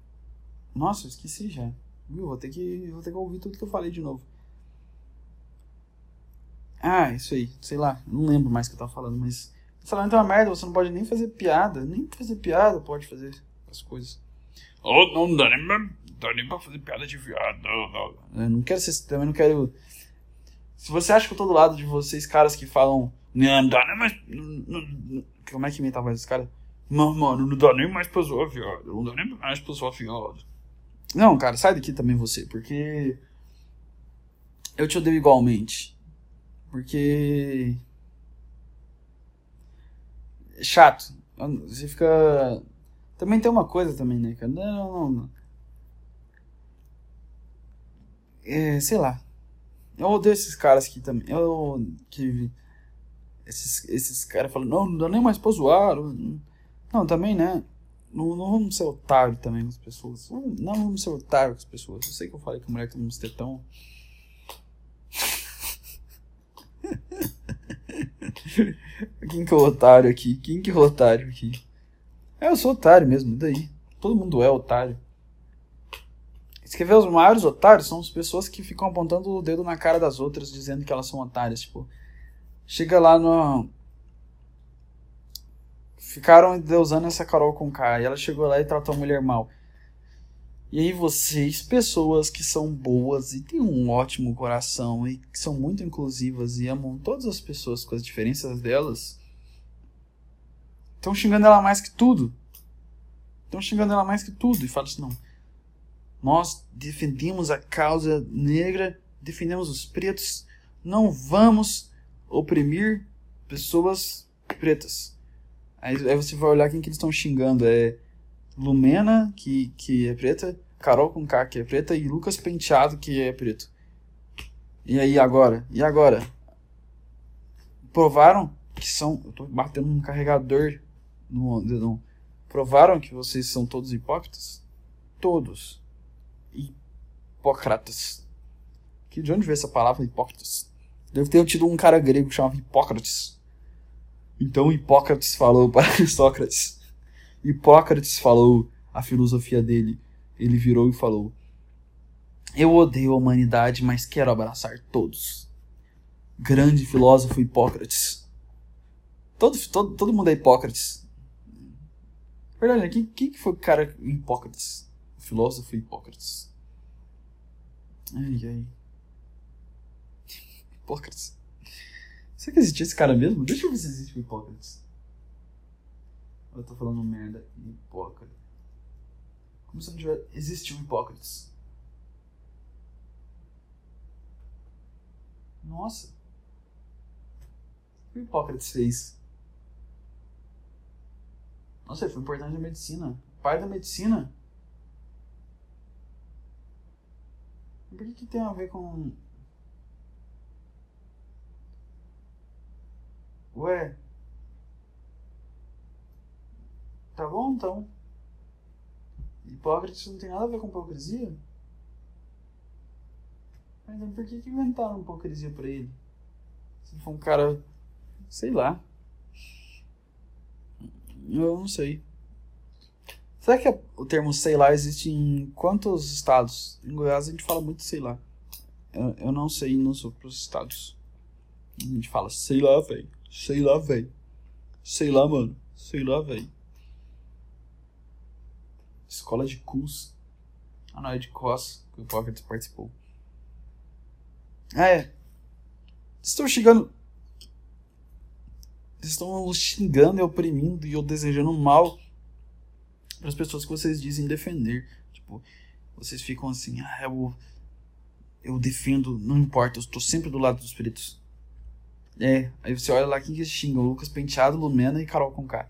Nossa, eu esqueci já. Vou ter que, vou ter que ouvir tudo que eu falei de novo. Ah, isso aí. Sei lá. Não lembro mais o que eu tava falando, mas. Salamento é uma merda, você não pode nem fazer piada. Nem fazer piada pode fazer as coisas. Oh, não dá nem, pra, dá nem pra fazer piada de viado. Não. Eu não quero ser. Também não quero. Se você acha que eu tô do lado de vocês, caras que falam Não, dá nem mais. Como é que imitava a voz desse cara? Não, mano, não dá nem mais pra zoar viado. Não dá nem mais pra zoar viado. Não, cara, sai daqui também você, porque. Eu te odeio igualmente. Porque. É chato. Você fica. Também tem uma coisa também, né, cara? Não, não, não. É, sei lá. Eu odeio esses caras aqui também. Eu. Que. Esses, esses caras falam, não, não dá nem mais pra zoar. Não, também, né? Não, não vamos ser otário também com as pessoas. Não, vamos ser otário com as pessoas. Eu sei que eu falei que a mulher tem uns tetão. Quem que é o otário aqui? Quem que é o otário aqui? É, eu sou otário mesmo, e daí? Todo mundo é otário. Escrever os maiores otários são as pessoas que ficam apontando o dedo na cara das outras, dizendo que elas são otárias. Tipo, chega lá no. Ficaram deusando essa Carol com K e ela chegou lá e tratou a mulher mal. E aí vocês, pessoas que são boas e têm um ótimo coração e que são muito inclusivas e amam todas as pessoas com as diferenças delas, estão xingando ela mais que tudo. Estão xingando ela mais que tudo e falam assim, não. Nós defendemos a causa negra, defendemos os pretos, não vamos oprimir pessoas pretas. Aí, aí você vai olhar quem que eles estão xingando. É Lumena, que, que é preta, Carol com K, que é preta, e Lucas Penteado, que é preto. E aí, agora? E agora? Provaram que são. Eu tô batendo um carregador no dedão. Provaram que vocês são todos hipócritas? Todos. Hipócratas. Que de onde veio essa palavra hipócritas? Deve ter tido um cara grego que chamava Hipócrates. Então Hipócrates falou para Sócrates Hipócrates falou a filosofia dele. Ele virou e falou: Eu odeio a humanidade, mas quero abraçar todos. Grande filósofo Hipócrates. Todo, todo, todo mundo é Hipócrates. Verdade, né? Quem, quem foi o cara Hipócrates? O filósofo Hipócrates. Ai, ai. Hipócrates. Será que existia esse cara mesmo? Deixa eu ver se existe o Hipócrates. Eu tô falando merda. Hipócrita. Como se não tivesse. Existiu Hipócrates. Nossa. O que o Hipócrates fez? Nossa, ele foi importante na medicina. Pai da medicina. Por que, que tem a ver com. Ué, Tá bom, então. Hipócrates não tem nada a ver com hipocrisia? Mas então por que, que inventaram hipocrisia pra ele? Se for um cara. Sei lá. Eu não sei. Será que o termo sei lá existe em quantos estados? Em Goiás a gente fala muito sei lá. Eu, eu não sei nos outros estados. A gente fala sei lá, velho. Sei lá, velho. Sei lá, mano. Sei lá, velho. Escola de Cus. Ah, não, é de Cos, que o Pocket participou. Ah, é. Estão xingando. Estão xingando e oprimindo e eu desejando mal para as pessoas que vocês dizem defender. Tipo, vocês ficam assim, ah, eu, eu defendo, não importa, eu estou sempre do lado dos pretos. É, aí você olha lá quem que xinga, o Lucas Penteado, Lumena e Carol Conká.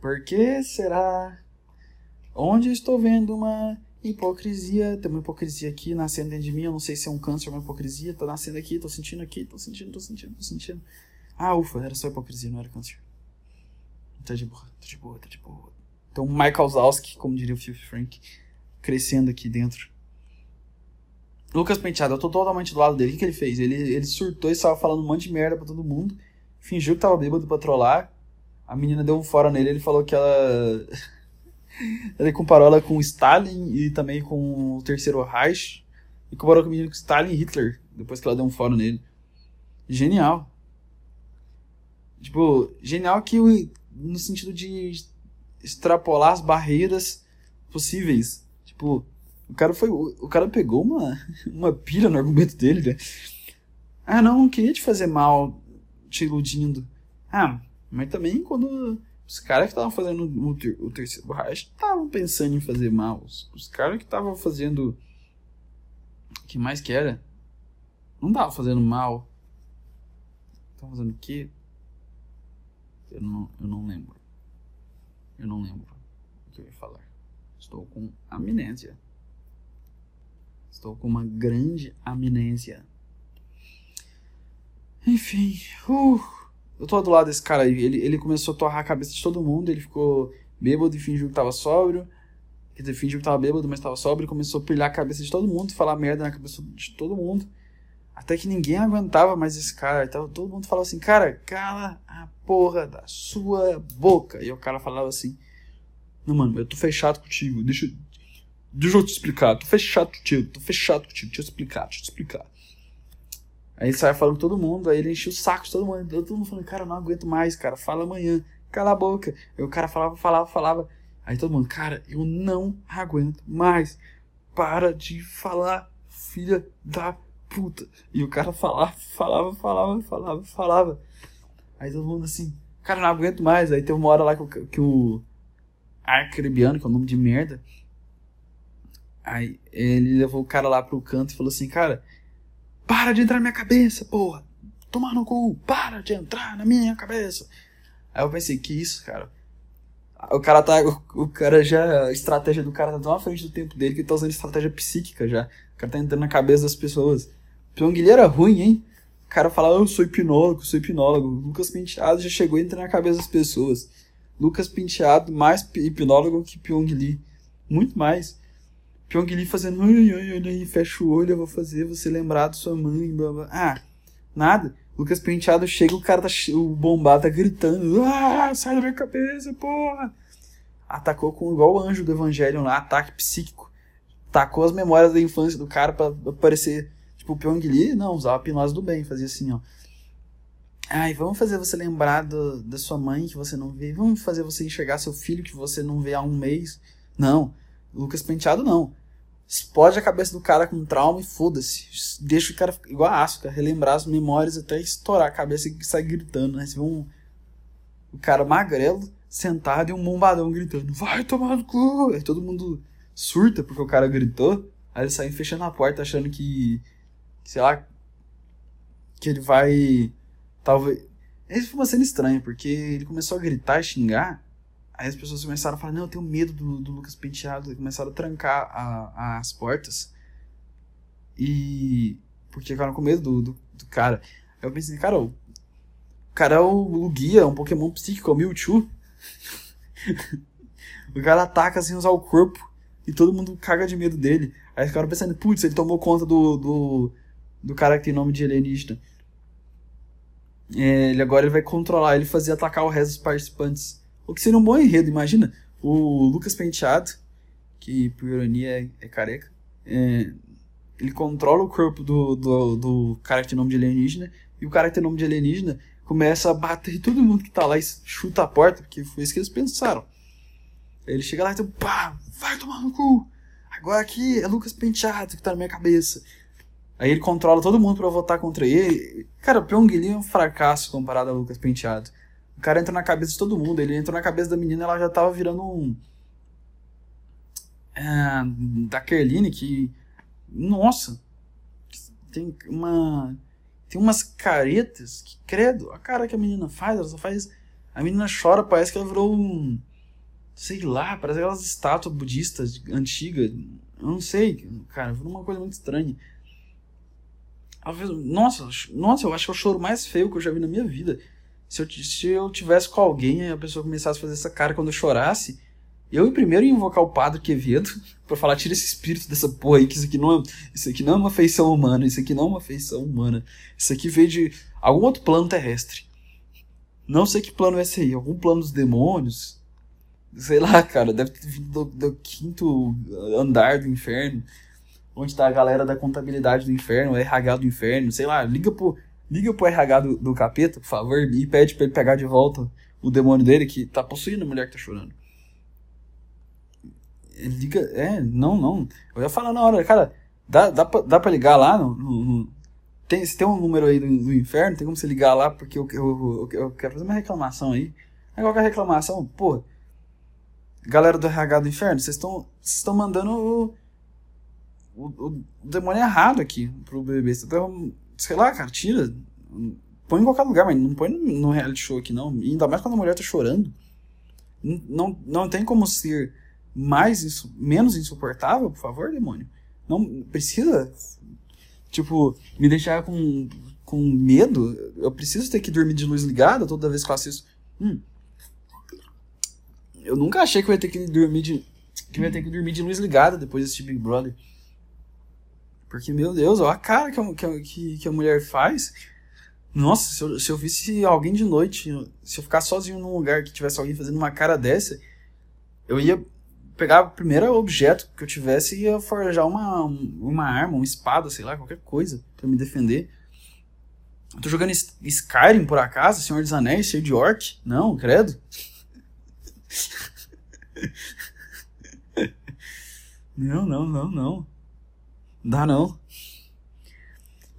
Por que será onde estou vendo uma hipocrisia, tem uma hipocrisia aqui nascendo dentro de mim, eu não sei se é um câncer ou uma hipocrisia, tô nascendo aqui, tô sentindo aqui, tô sentindo, tô sentindo, tô sentindo. Ah, ufa, era só hipocrisia, não era câncer. Tá de boa, tá de boa, tá de boa. Então, Michael Zalski, como diria o Fifi Frank, crescendo aqui dentro. Lucas Penteado, eu tô totalmente do lado dele. O que, que ele fez? Ele, ele surtou e estava falando um monte de merda pra todo mundo. Fingiu que tava bêbado pra trollar. A menina deu um fora nele, ele falou que ela Ele comparou ela com Stalin e também com o terceiro Reich. E comparou com o menino com Stalin e Hitler, depois que ela deu um fora nele. Genial. Tipo, genial que no sentido de extrapolar as barreiras possíveis. Tipo, o cara foi. O cara pegou uma, uma pilha no argumento dele, né? Ah, não, não queria te fazer mal. te iludindo. Ah, mas também quando os caras que estavam fazendo o, ter, o terceiro borracha estavam pensando em fazer mal. Os, os caras que estavam fazendo. Que mais que era? Não estavam fazendo mal. Estavam fazendo o quê? Eu não, eu não lembro. Eu não lembro o que eu ia falar. Estou com amnésia. Estou com uma grande amnésia. Enfim, uh, eu tô do lado desse cara aí. Ele, ele começou a torrar a cabeça de todo mundo. Ele ficou bêbado e fingiu que tava sóbrio. Quer dizer, fingiu que tava bêbado, mas tava sóbrio. Começou a pilhar a cabeça de todo mundo, falar merda na cabeça de todo mundo. Até que ninguém aguentava mais esse cara. Então todo mundo falava assim, cara, cala a porra da sua boca. E o cara falava assim, não, mano, eu tô fechado contigo. Deixa, deixa eu te explicar. Tô fechado contigo, tô fechado contigo. Deixa eu explicar, deixa eu te explicar. Aí ele saia falando com todo mundo, aí ele enchia o saco de todo mundo. Todo mundo falando, cara, eu não aguento mais, cara, fala amanhã, cala a boca. Aí o cara falava, falava, falava. Aí todo mundo, cara, eu não aguento mais. Para de falar, filha da puta. E o cara falava, falava, falava, falava, falava. Aí todo mundo assim, cara, não aguento mais. Aí tem uma hora lá que o, que o Arcrebiano, que é o nome de merda, aí ele levou o cara lá pro canto e falou assim, cara, para de entrar na minha cabeça, porra. Tomar no cu, para de entrar na minha cabeça. Aí eu pensei, que isso, cara? O cara tá. O, o cara já. A estratégia do cara tá tão à frente do tempo dele que ele tá usando estratégia psíquica já. O cara tá entrando na cabeça das pessoas. Pyong era ruim, hein? O cara falava, eu sou hipnólogo, sou hipnólogo. Lucas Penteado já chegou a entrar na cabeça das pessoas. Lucas Penteado, mais hipnólogo que Pyong Lee. Muito mais. Pyong Lee fazendo, ai, ai, aí, fecha o olho, eu vou fazer você lembrar da sua mãe, blá, blá. Ah, nada. Lucas Penteado chega, o cara tá, o bombado tá gritando, ah, sai da minha cabeça, porra. Atacou com igual o anjo do Evangelho lá, ataque psíquico. Tacou as memórias da infância do cara pra aparecer. Tipo, o Pyong Lee, não, usava a hipnose do bem, fazia assim, ó. Ai, vamos fazer você lembrar do, da sua mãe que você não vê. Vamos fazer você enxergar seu filho que você não vê há um mês. Não. Lucas Penteado não. Explode a cabeça do cara com trauma e foda-se. Deixa o cara igual a Asuka, relembrar as memórias até estourar a cabeça e sair gritando, né? Você vê um. O cara magrelo, sentado e um bombadão gritando: Vai tomar no cu! Aí todo mundo surta porque o cara gritou. Aí ele sai fechando a porta achando que. Sei lá. Que ele vai. Talvez. Isso foi uma cena estranha, porque ele começou a gritar e xingar. Aí as pessoas começaram a falar, não, eu tenho medo do, do Lucas Penteado. E começaram a trancar a, as portas. E. Porque ficaram com medo do, do, do, cara. Aí eu pensei, cara, o cara é o, guia, um Pokémon psíquico, é o Mewtwo. o cara ataca sem usar o corpo. E todo mundo caga de medo dele. Aí ficaram pensando, putz, ele tomou conta do, do, do cara que tem nome de alienígena. É, ele agora ele vai controlar ele fazer atacar o resto dos participantes. O que seria um bom enredo, imagina. O Lucas Penteado, que por ironia é, é careca, é, ele controla o corpo do, do, do cara que tem nome de alienígena, e o cara que tem nome de alienígena começa a bater todo mundo que tá lá e chuta a porta, porque foi isso que eles pensaram. Aí ele chega lá e então, pá, vai tomar no cu. Agora aqui é Lucas Penteado que tá na minha cabeça. Aí ele controla todo mundo para votar contra ele. Cara, o Pyong é um fracasso comparado a Lucas Penteado. O cara entra na cabeça de todo mundo. Ele entrou na cabeça da menina, ela já tava virando um. É, da Kerline, que. Nossa! Tem uma. Tem umas caretas que, credo, a cara que a menina faz, ela só faz. A menina chora, parece que ela virou um. Sei lá, parece aquelas estátuas budistas antigas. Eu não sei, cara, virou uma coisa muito estranha. Nossa, nossa, eu acho que é o choro mais feio que eu já vi na minha vida. Se eu, se eu tivesse com alguém e a pessoa começasse a fazer essa cara quando eu chorasse, eu primeiro ia invocar o padre Quevedo para falar, tira esse espírito dessa porra aí, que isso aqui, não é, isso aqui não é uma feição humana, isso aqui não é uma feição humana. Isso aqui veio de algum outro plano terrestre. Não sei que plano é esse aí, algum plano dos demônios. Sei lá, cara, deve ter vindo do, do quinto andar do inferno onde tá a galera da contabilidade do inferno, RH do inferno, sei lá, liga pro, liga pro RH do, do capeta, por favor, e pede pra ele pegar de volta o demônio dele que tá possuindo a mulher que tá chorando. Ele liga, é, não, não. Eu ia falar na hora, cara, dá, dá, pra, dá pra ligar lá no, no, no Tem, se tem um número aí do, do inferno, tem como você ligar lá, porque eu, eu, eu, eu quero fazer uma reclamação aí. É qualquer reclamação, pô. Galera do RH do inferno, vocês estão mandando o, o, o, demônio errado aqui pro bebê. Você tá, sei lá, cara, tira. Põe em qualquer lugar, mas não põe no, reality show aqui, não. E ainda mais quando a mulher tá chorando. Não, não, não tem como ser mais menos insuportável, por favor, demônio. Não precisa, tipo, me deixar com, com medo. Eu preciso ter que dormir de luz ligada toda vez que eu assisto. Hum. Eu nunca achei que eu ia ter que dormir de que eu ia ter que dormir de luz ligada depois desse Big Brother. Porque, meu Deus, olha a cara que a, que, que a mulher faz. Nossa, se eu, se eu visse alguém de noite, se eu ficar sozinho num lugar que tivesse alguém fazendo uma cara dessa, eu ia pegar o primeiro objeto que eu tivesse e ia forjar uma, uma arma, uma espada, sei lá, qualquer coisa para me defender. Eu tô jogando Skyrim por acaso, Senhor dos Anéis, cheio de orc? Não, credo. não, não, não, não. Dá não.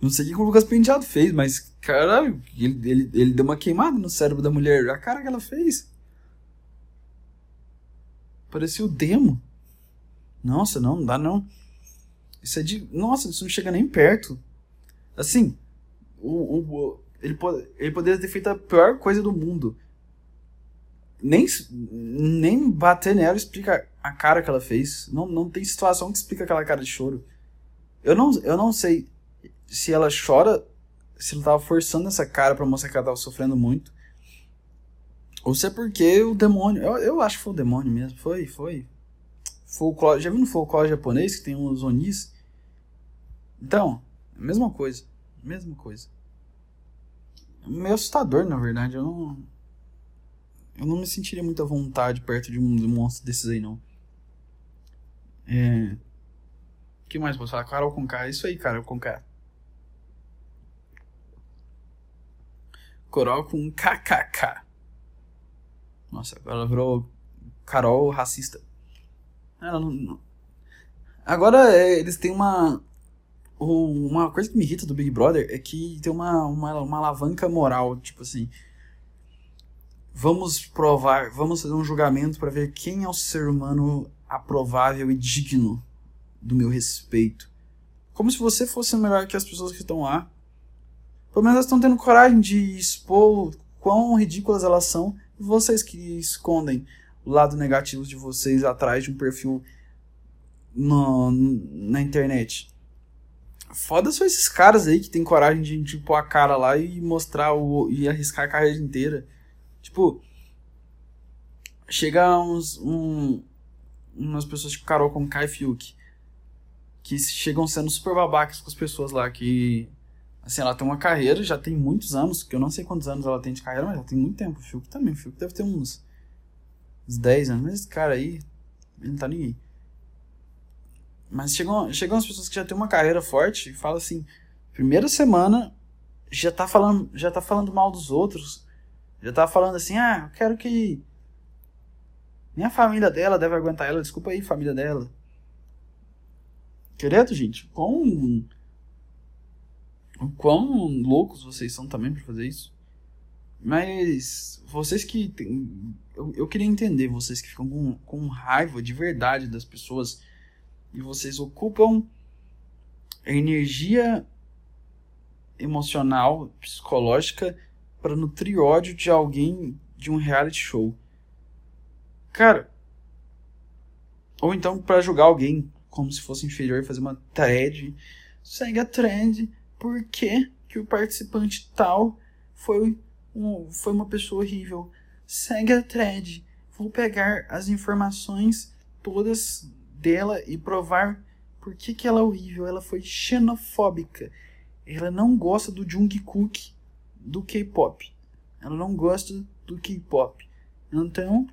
Não sei o que o Lucas Penteado fez, mas caralho, ele, ele, ele deu uma queimada no cérebro da mulher. A cara que ela fez. Parecia o demo. Nossa, não, não dá não. Isso é de. Nossa, isso não chega nem perto. Assim, o, o, ele, pode, ele poderia ter feito a pior coisa do mundo. Nem, nem bater nela explica a cara que ela fez. Não, não tem situação que explica aquela cara de choro. Eu não, eu não sei se ela chora, se ela tava forçando essa cara pra mostrar que ela tava sofrendo muito. Ou se é porque o demônio. Eu, eu acho que foi o demônio mesmo. Foi, foi. Folclore. Já viu no folclore japonês que tem uns onis? Então, a mesma coisa. Mesma coisa. É meio assustador, na verdade. Eu não. Eu não me sentiria muita vontade perto de um monstro desses aí, não. É. Que mais posso falar? Carol com K. É isso aí, Carol com K. Coral com KKK. Nossa, agora ela virou Carol racista. Ela não, não. Agora é, eles têm uma. Uma coisa que me irrita do Big Brother é que tem uma, uma, uma alavanca moral, tipo assim. Vamos provar, vamos fazer um julgamento para ver quem é o ser humano aprovável e digno do meu respeito. Como se você fosse melhor que as pessoas que estão lá. Pelo menos elas estão tendo coragem de expor quão ridículas elas são e vocês que escondem o lado negativo de vocês atrás de um perfil no, na internet. Foda são esses caras aí que tem coragem de, pôr a cara lá e mostrar o, e arriscar a carreira inteira. Tipo, chega uns, um, umas pessoas tipo Carol com Kai Fiuk que chegam sendo super babacas com as pessoas lá que Assim, ela tem uma carreira, já tem muitos anos, que eu não sei quantos anos ela tem de carreira, mas ela tem muito tempo. O Fiuk também, o Fiuk deve ter uns, uns 10 anos, mas esse cara aí, ele não tá ninguém. Mas chegam, chegam as pessoas que já têm uma carreira forte e falam assim, primeira semana já tá falando, já tá falando mal dos outros. Já tá falando assim, ah, eu quero que minha família dela deve aguentar ela, desculpa aí, família dela. Querido, gente, com o quão loucos vocês são também para fazer isso. Mas vocês que. Tem, eu, eu queria entender, vocês que ficam com, com raiva de verdade das pessoas e vocês ocupam energia emocional, psicológica para nutrir ódio de alguém de um reality show. Cara, ou então para julgar alguém como se fosse inferior fazer uma thread, segue a trend por que, que o participante tal foi, um, foi uma pessoa horrível. Segue a thread. Vou pegar as informações todas dela e provar por que, que ela é horrível. Ela foi xenofóbica. Ela não gosta do Jungkook do K-pop. Ela não gosta do K-pop. Então,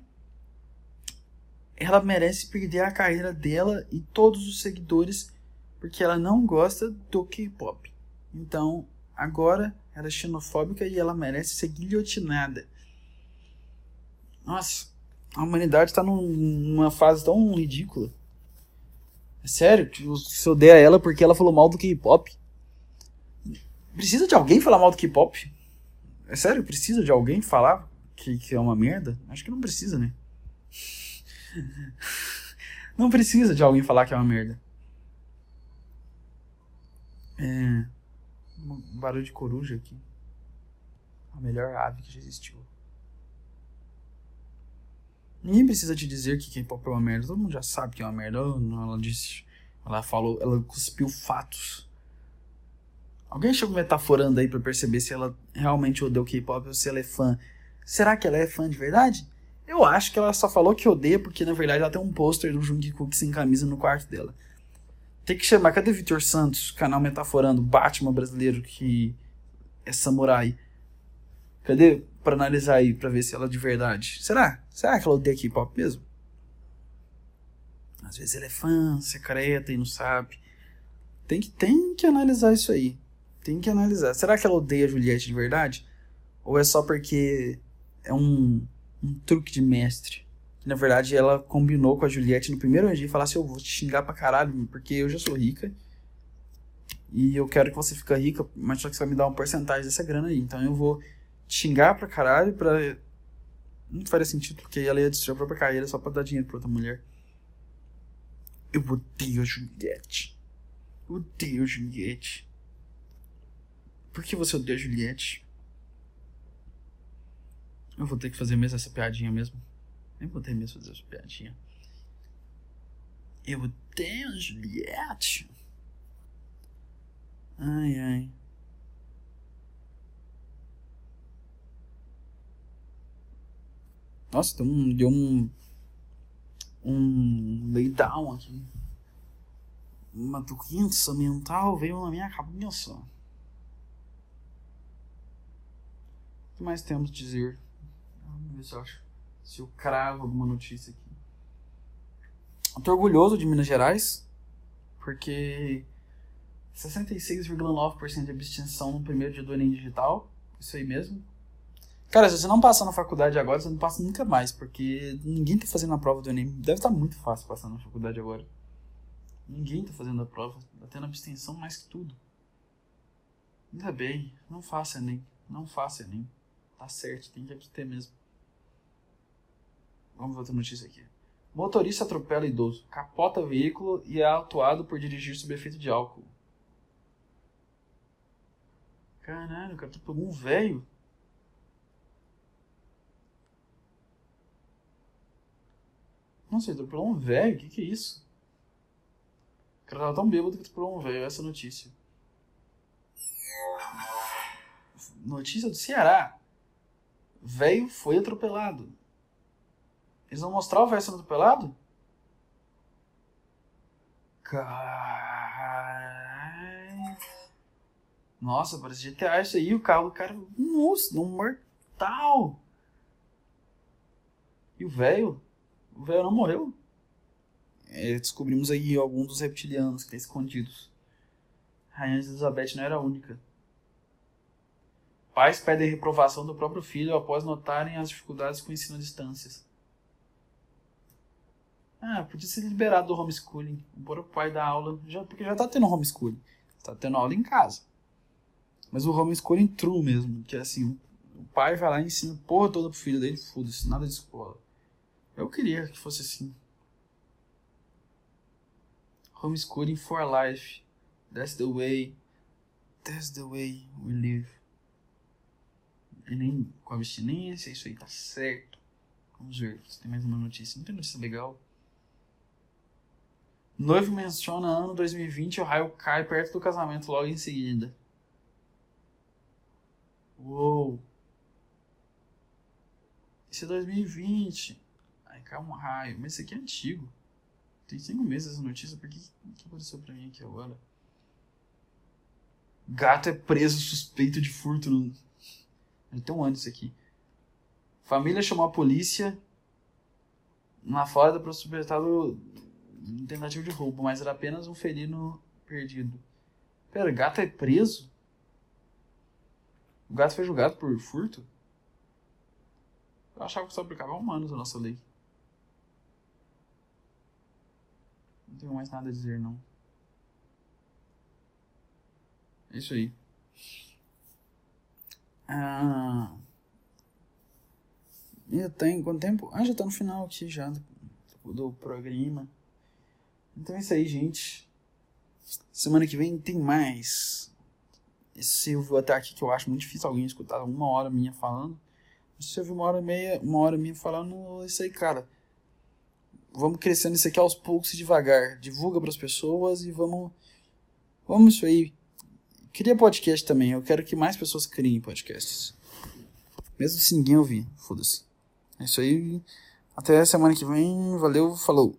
ela merece perder a carreira dela e todos os seguidores porque ela não gosta do K-pop. Então, agora ela é xenofóbica e ela merece ser guilhotinada. Nossa, a humanidade está numa fase tão ridícula. É sério, que você odeia ela porque ela falou mal do K-pop. Precisa de alguém falar mal do K-pop? É sério? Precisa de alguém falar que, que é uma merda? Acho que não precisa, né? Não precisa de alguém falar que é uma merda. É. Um barulho de coruja aqui. A melhor ave que já existiu. Ninguém precisa te dizer que K-pop é uma merda. Todo mundo já sabe que é uma merda. Ela disse. Ela falou. Ela cuspiu fatos. Alguém chegou metaforando aí pra perceber se ela realmente odeia o K-pop ou se ela é fã. Será que ela é fã de verdade? Eu acho que ela só falou que odeia porque na verdade ela tem um pôster do Jungkook sem camisa no quarto dela. Tem que chamar. Cadê Vitor Santos, canal metaforando Batman brasileiro que é samurai? Cadê para analisar aí para ver se ela é de verdade? Será? Será que ela odeia K-pop mesmo? Às vezes ela é fã, secreta e não sabe. Tem que, tem que analisar isso aí. Tem que analisar. Será que ela odeia Juliette de verdade? Ou é só porque é um, um truque de mestre? Que na verdade ela combinou com a Juliette no primeiro dia e falasse: assim, Eu vou te xingar pra caralho, porque eu já sou rica. E eu quero que você fique rica, mas só que você vai me dar uma porcentagem dessa grana aí. Então eu vou xingar pra caralho pra. Não faria sentido, porque ela ia destruir a própria carreira só pra dar dinheiro pra outra mulher. Eu odeio a Juliette. Eu odeio a Juliette. Por que você odeia a Juliette? Eu vou ter que fazer mesmo essa piadinha mesmo. Eu vou ter mesmo fazer essa piadinha. Eu a Juliette. Ai, ai. Nossa, deu um, deu um, um laydown aqui. Uma doença mental veio na minha cabeça. O que mais temos a dizer? Vamos ver se eu acho. Se eu cravo alguma notícia aqui. Eu tô orgulhoso de Minas Gerais, porque 66,9% de abstenção no primeiro dia do Enem Digital. Isso aí mesmo. Cara, se você não passar na faculdade agora, você não passa nunca mais, porque ninguém tá fazendo a prova do Enem. Deve estar tá muito fácil passar na faculdade agora. Ninguém tá fazendo a prova, tá tendo abstenção mais que tudo. Ainda bem, não faça Enem. Não faça Enem. Tá certo, tem que abster mesmo. Vamos ver outra notícia aqui. Motorista atropela idoso, capota veículo e é autuado por dirigir sob efeito de álcool. Caralho, o cara atropelou um velho. Nossa, ele atropelou um velho? O que, que é isso? O cara tava tão bêbado que atropelou um velho. Essa notícia. Notícia do Ceará. Velho foi atropelado. Eles vão mostrar o velho sendo atropelado? Caralho. Nossa, parece GTA isso aí. O carro do cara. Nossa, um mortal. E o velho? O velho não morreu. É, descobrimos aí alguns dos reptilianos que estão escondidos. Rainha Elizabeth não era a única. Pais pedem reprovação do próprio filho após notarem as dificuldades com o ensino à distância. Ah, podia ser liberado do homeschooling. Embora o pai da aula. Já, porque já tá tendo homeschooling. Tá tendo aula em casa. Mas o homeschooling true mesmo. Que é assim: o pai vai lá e ensina porra toda pro filho dele, foda-se, nada de escola. Eu queria que fosse assim. Homeschooling for life. That's the way. That's the way we live. E nem com abstinência, isso aí tá certo. Vamos ver se tem mais uma notícia. Não tem notícia legal. Noivo menciona ano 2020 e o raio cai perto do casamento logo em seguida. Uou! Isso é 2020. Aí cai um raio. Mas isso aqui é antigo. Tem cinco meses essa notícia. Por que, que apareceu pra mim aqui agora? Gato é preso suspeito de furto. No... Tem um ano isso aqui. Família chamou a polícia na Flórida para suspeitado tentativa de roubo, mas era apenas um felino perdido. Pera, gato é preso? O gato foi julgado por furto? Eu achava que só aplicava humanos a nossa lei. Não tenho mais nada a dizer, não. É isso aí. Ah, já tem quanto tempo? Ah, já tá no final aqui já do programa. Então é isso aí, gente. Semana que vem tem mais. Esse eu vou até aqui que eu acho muito difícil alguém escutar uma hora minha falando. Se você ouvir uma hora e meia, uma hora minha falando, isso aí, cara. Vamos crescendo isso aqui aos poucos e devagar. Divulga para as pessoas e vamos. Vamos isso aí. Cria podcast também. Eu quero que mais pessoas criem podcasts. Mesmo se ninguém ouvir. Foda-se. É isso aí. Até semana que vem. Valeu, falou.